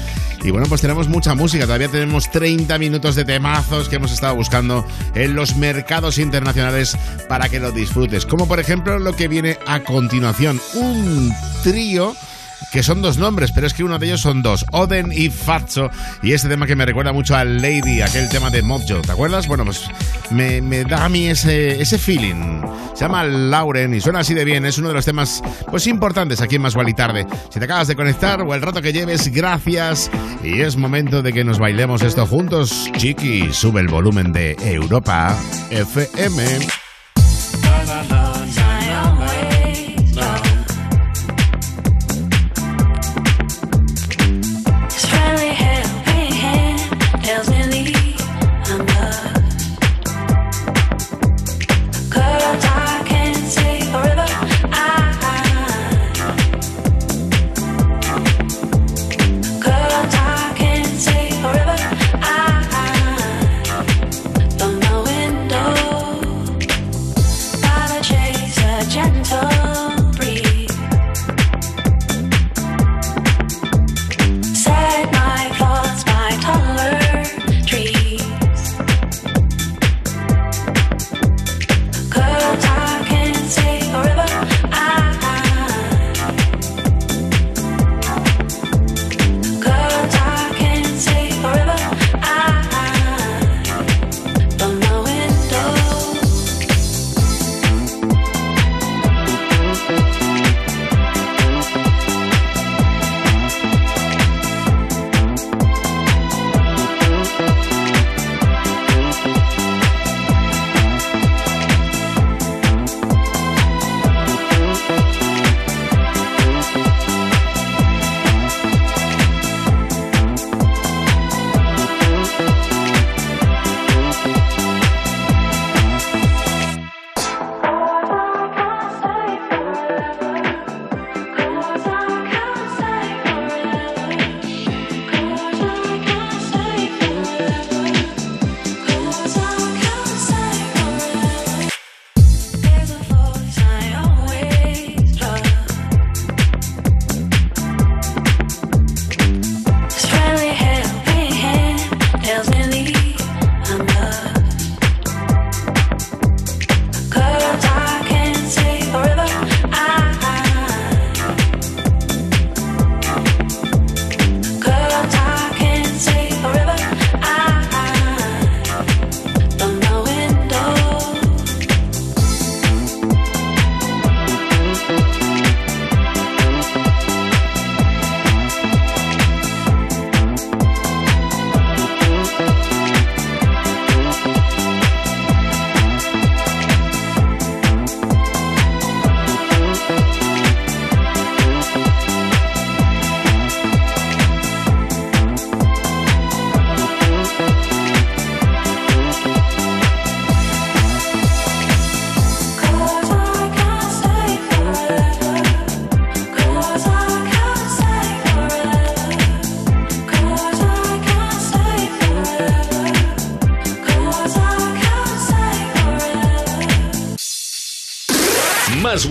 Y bueno, pues tenemos mucha música. Todavía tenemos 30 minutos de temazos que hemos estado buscando en los mercados internacionales para que lo disfrutes. Como por ejemplo lo que viene a continuación. Un trío que son dos nombres, pero es que uno de ellos son dos, Oden y Fatso, y este tema que me recuerda mucho a Lady, aquel tema de Mojo, ¿te acuerdas? Bueno, pues me, me da a mí ese, ese feeling. Se llama Lauren y suena así de bien, es uno de los temas pues importantes aquí en Más y Tarde. Si te acabas de conectar o el rato que lleves, gracias, y es momento de que nos bailemos esto juntos. Chiqui, sube el volumen de Europa FM.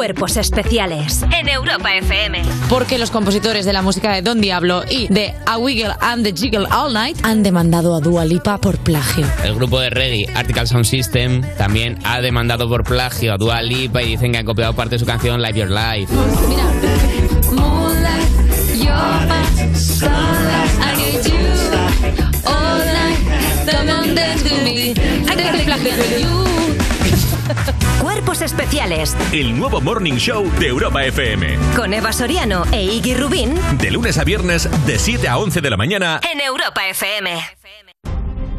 Cuerpos especiales en Europa FM. Porque los compositores de la música de Don Diablo y de A Wiggle and the Jiggle All Night han demandado a Dua Lipa por plagio. El grupo de reggae Article Sound System también ha demandado por plagio a Dua Lipa y dicen que han copiado parte de su canción Live Your Life. Cuerpos especiales El nuevo Morning Show de Europa FM. con Eva Soriano e Iggy Rubín De lunes a viernes, de 7 a 11 de la mañana. en Europa FM.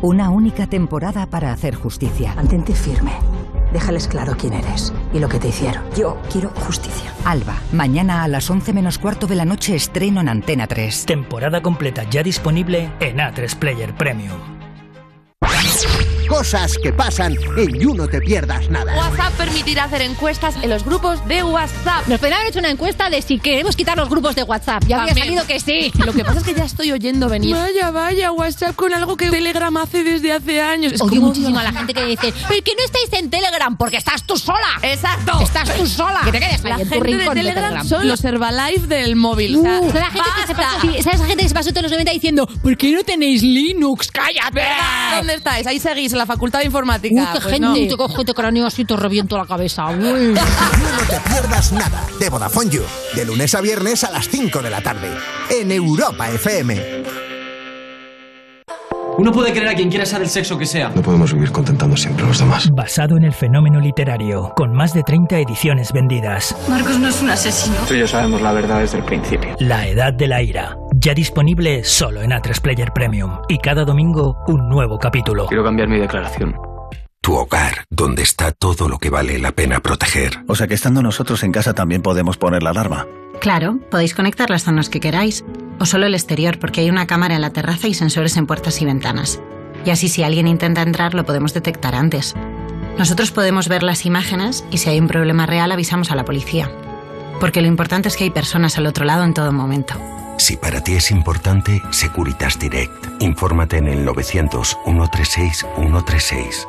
Una única temporada para hacer justicia. Mantente firme. Déjales claro quién eres y lo que te hicieron. Yo quiero justicia. Alba, mañana a las 11 menos cuarto de la noche estreno en Antena 3. Temporada completa ya disponible en A3 Player Premium. Cosas que pasan en You No Te Pierdas Nada. WhatsApp permitirá hacer encuestas en los grupos de WhatsApp. Nos podrían haber hecho una encuesta de si queremos quitar los grupos de WhatsApp. Ya habría También. salido que sí. Lo que pasa es que ya estoy oyendo venir. Vaya, vaya, WhatsApp con algo que Telegram hace desde hace años. Es Odio como- muchísimo a la gente que dice, ¿por qué no estáis en Telegram? Porque estás tú sola. Exacto. Estás tú sola. Que te quedes ahí La en tu gente de rincón Telegram son los Herbalife del móvil. o sea, Uh, la gente que se pasó, sí, esa gente que se pasó todos los 90 diciendo, ¿por qué no tenéis Linux? ¡Cállate! ¿Dónde estáis? Ahí seguís, en la Facultad de Informática. Uy, qué Pues gente, no. te cojo, te cráneo así, te reviento la cabeza. Uy. You No Te Pierdas Nada de Vodafone You. De lunes a viernes a las 5 de la tarde. En Europa FM. Uno puede querer a quien quiera sea del sexo que sea. No podemos vivir contentando siempre a los demás. Basado en el fenómeno literario, con más de 30 ediciones vendidas. Marcos no es un asesino. Tú y yo sabemos la verdad desde el principio. La Edad de la Ira. Ya disponible solo en A3 Player Premium. Y cada domingo un nuevo capítulo. Quiero cambiar mi declaración. Tu hogar, donde está todo lo que vale la pena proteger. O sea que estando nosotros en casa también podemos poner la alarma. Claro, podéis conectar las zonas que queráis, o solo el exterior, porque hay una cámara en la terraza y sensores en puertas y ventanas. Y así si alguien intenta entrar lo podemos detectar antes. Nosotros podemos ver las imágenes y si hay un problema real avisamos a la policía. Porque lo importante es que hay personas al otro lado en todo momento. Si para ti es importante, Securitas Direct. Infórmate en el 900 136 136.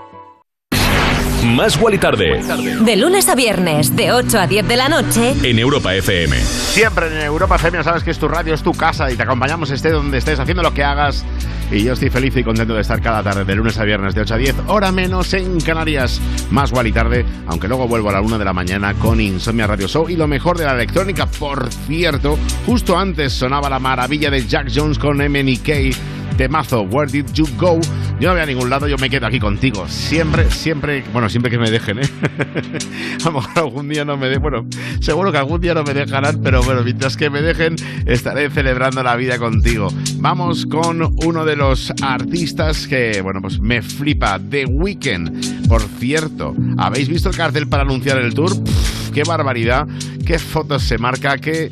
Más Wally Tarde De lunes a viernes, de 8 a 10 de la noche. en Europa FM. Siempre en Europa FM ya sabes que es tu radio, es tu casa y te acompañamos esté donde estés, haciendo lo que hagas. Y yo estoy feliz y contento de estar cada tarde, de lunes a viernes, de 8 a 10, hora menos en Canarias. Más Wally tarde, aunque luego vuelvo a la 1 de la mañana con Insomnia Radio Show y lo mejor de la electrónica. Por cierto, justo antes sonaba la maravilla de Jack Jones con MNK. Temazo, Where Did You Go? Yo no voy a ningún lado, yo me quedo aquí contigo. Siempre, siempre, bueno, siempre que me dejen, ¿eh? a lo mejor algún día no me dejen, bueno, seguro que algún día no me dejarán, pero bueno, mientras que me dejen, estaré celebrando la vida contigo. Vamos con uno de los artistas que, bueno, pues me flipa, The Weeknd. Por cierto, ¿habéis visto el cartel para anunciar el tour? ¡Qué barbaridad! ¡Qué fotos se marca! ¡Qué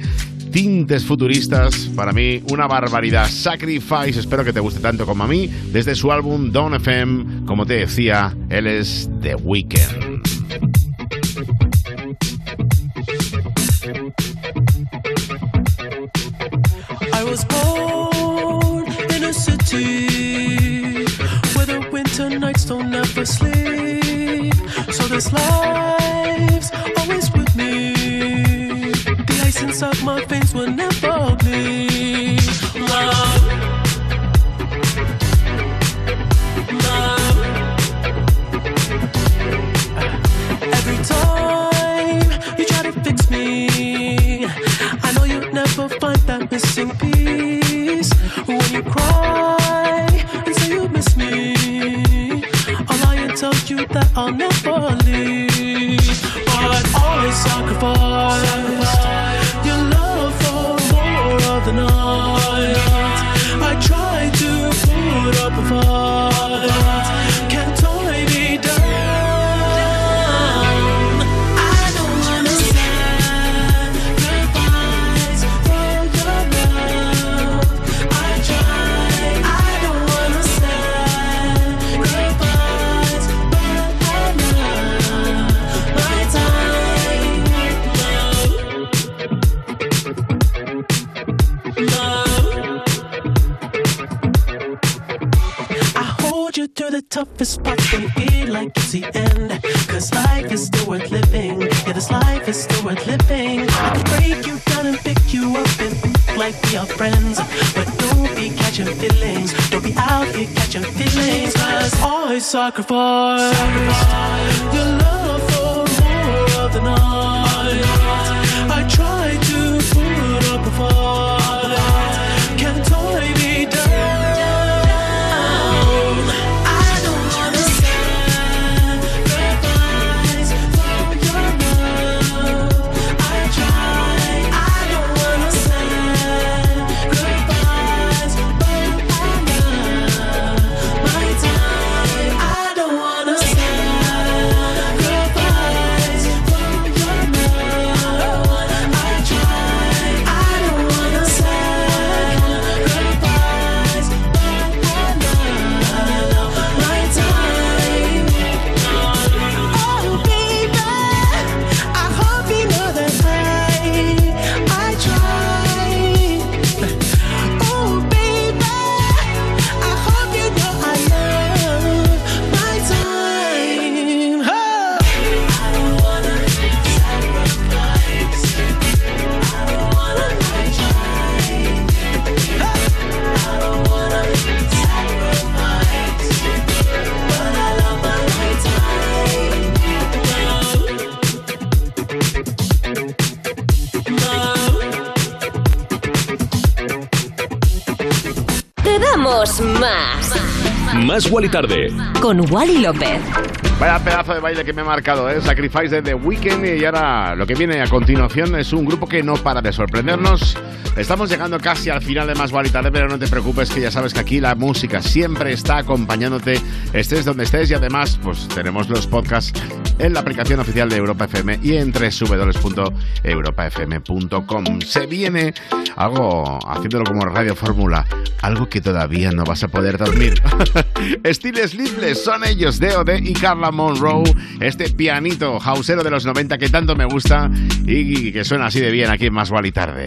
tintes futuristas. Para mí, una barbaridad. Sacrifice, espero que te guste tanto como a mí. Desde su álbum Dawn FM, como te decía, él es The Weeknd. I was born in a city where the winter nights don't ever sleep. So this life's always. Ice inside my veins will never bleed. Love. Love. Every time you try to fix me, I know you'll never find that missing piece. When you cry Tell you that I'll never leave. But always sacrifice your love for more of the night. I try to put up a fight. I sacrifice. your más. Wally Tarde. Con Wally López. Vaya pedazo de baile que me he marcado, ¿eh? Sacrifice de The Weeknd y ahora lo que viene a continuación es un grupo que no para de sorprendernos. Estamos llegando casi al final de Más Wally Tarde, pero no te preocupes que ya sabes que aquí la música siempre está acompañándote, estés donde estés y además pues tenemos los podcasts en la aplicación oficial de Europa FM y en www.europafm.com. Se viene algo, haciéndolo como Radio Fórmula, algo que todavía no vas a poder dormir. Steel Sleepless son ellos, D.O.D. y Carla Monroe, este pianito hausero de los 90 que tanto me gusta y que suena así de bien aquí en Más Wally Tarde.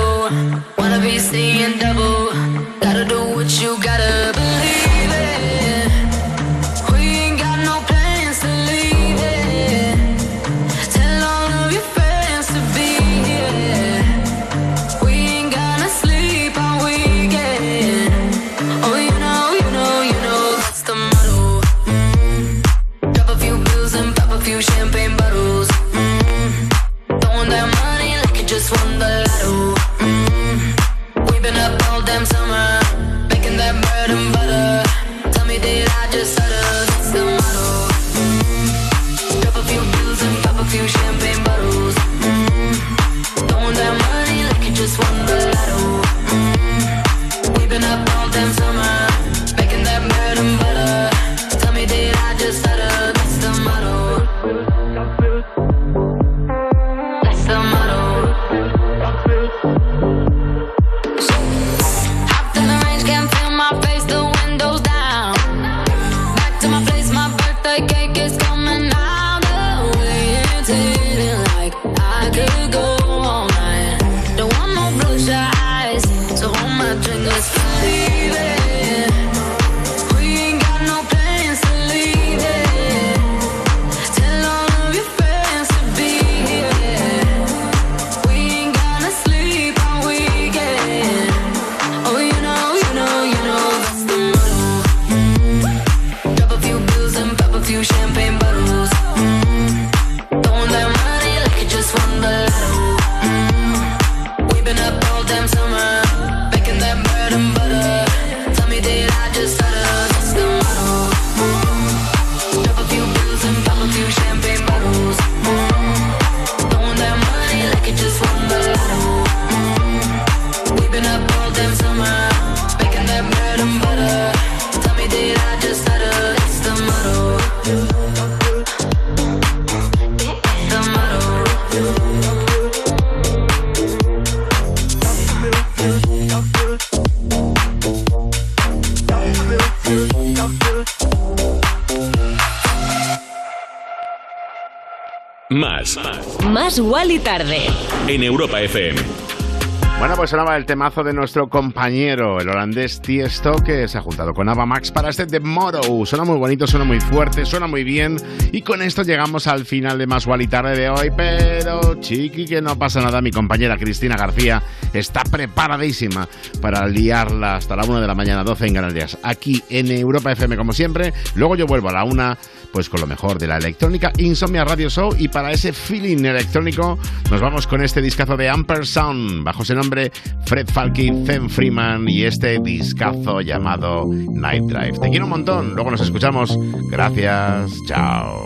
Más Wally tarde. En Europa FM. Bueno, pues sonaba el temazo de nuestro compañero, el holandés Tiesto, que se ha juntado con Ava Max para este The Motto. Suena muy bonito, suena muy fuerte, suena muy bien. Y con esto llegamos al final de Más Wally tarde de hoy. Pero, chiqui, que no pasa nada. Mi compañera Cristina García está preparadísima para liarla hasta la 1 de la mañana, 12 en Canarias. Aquí en Europa FM, como siempre. Luego yo vuelvo a la 1, pues con lo mejor de la electrónica, Insomnia Radio Show. Y para ese feeling electrónico, nos vamos con este discazo de Amper Sound, bajo ese nombre Fred Falky, Zen Freeman y este discazo llamado Night Drive. Te quiero un montón, luego nos escuchamos. Gracias, chao.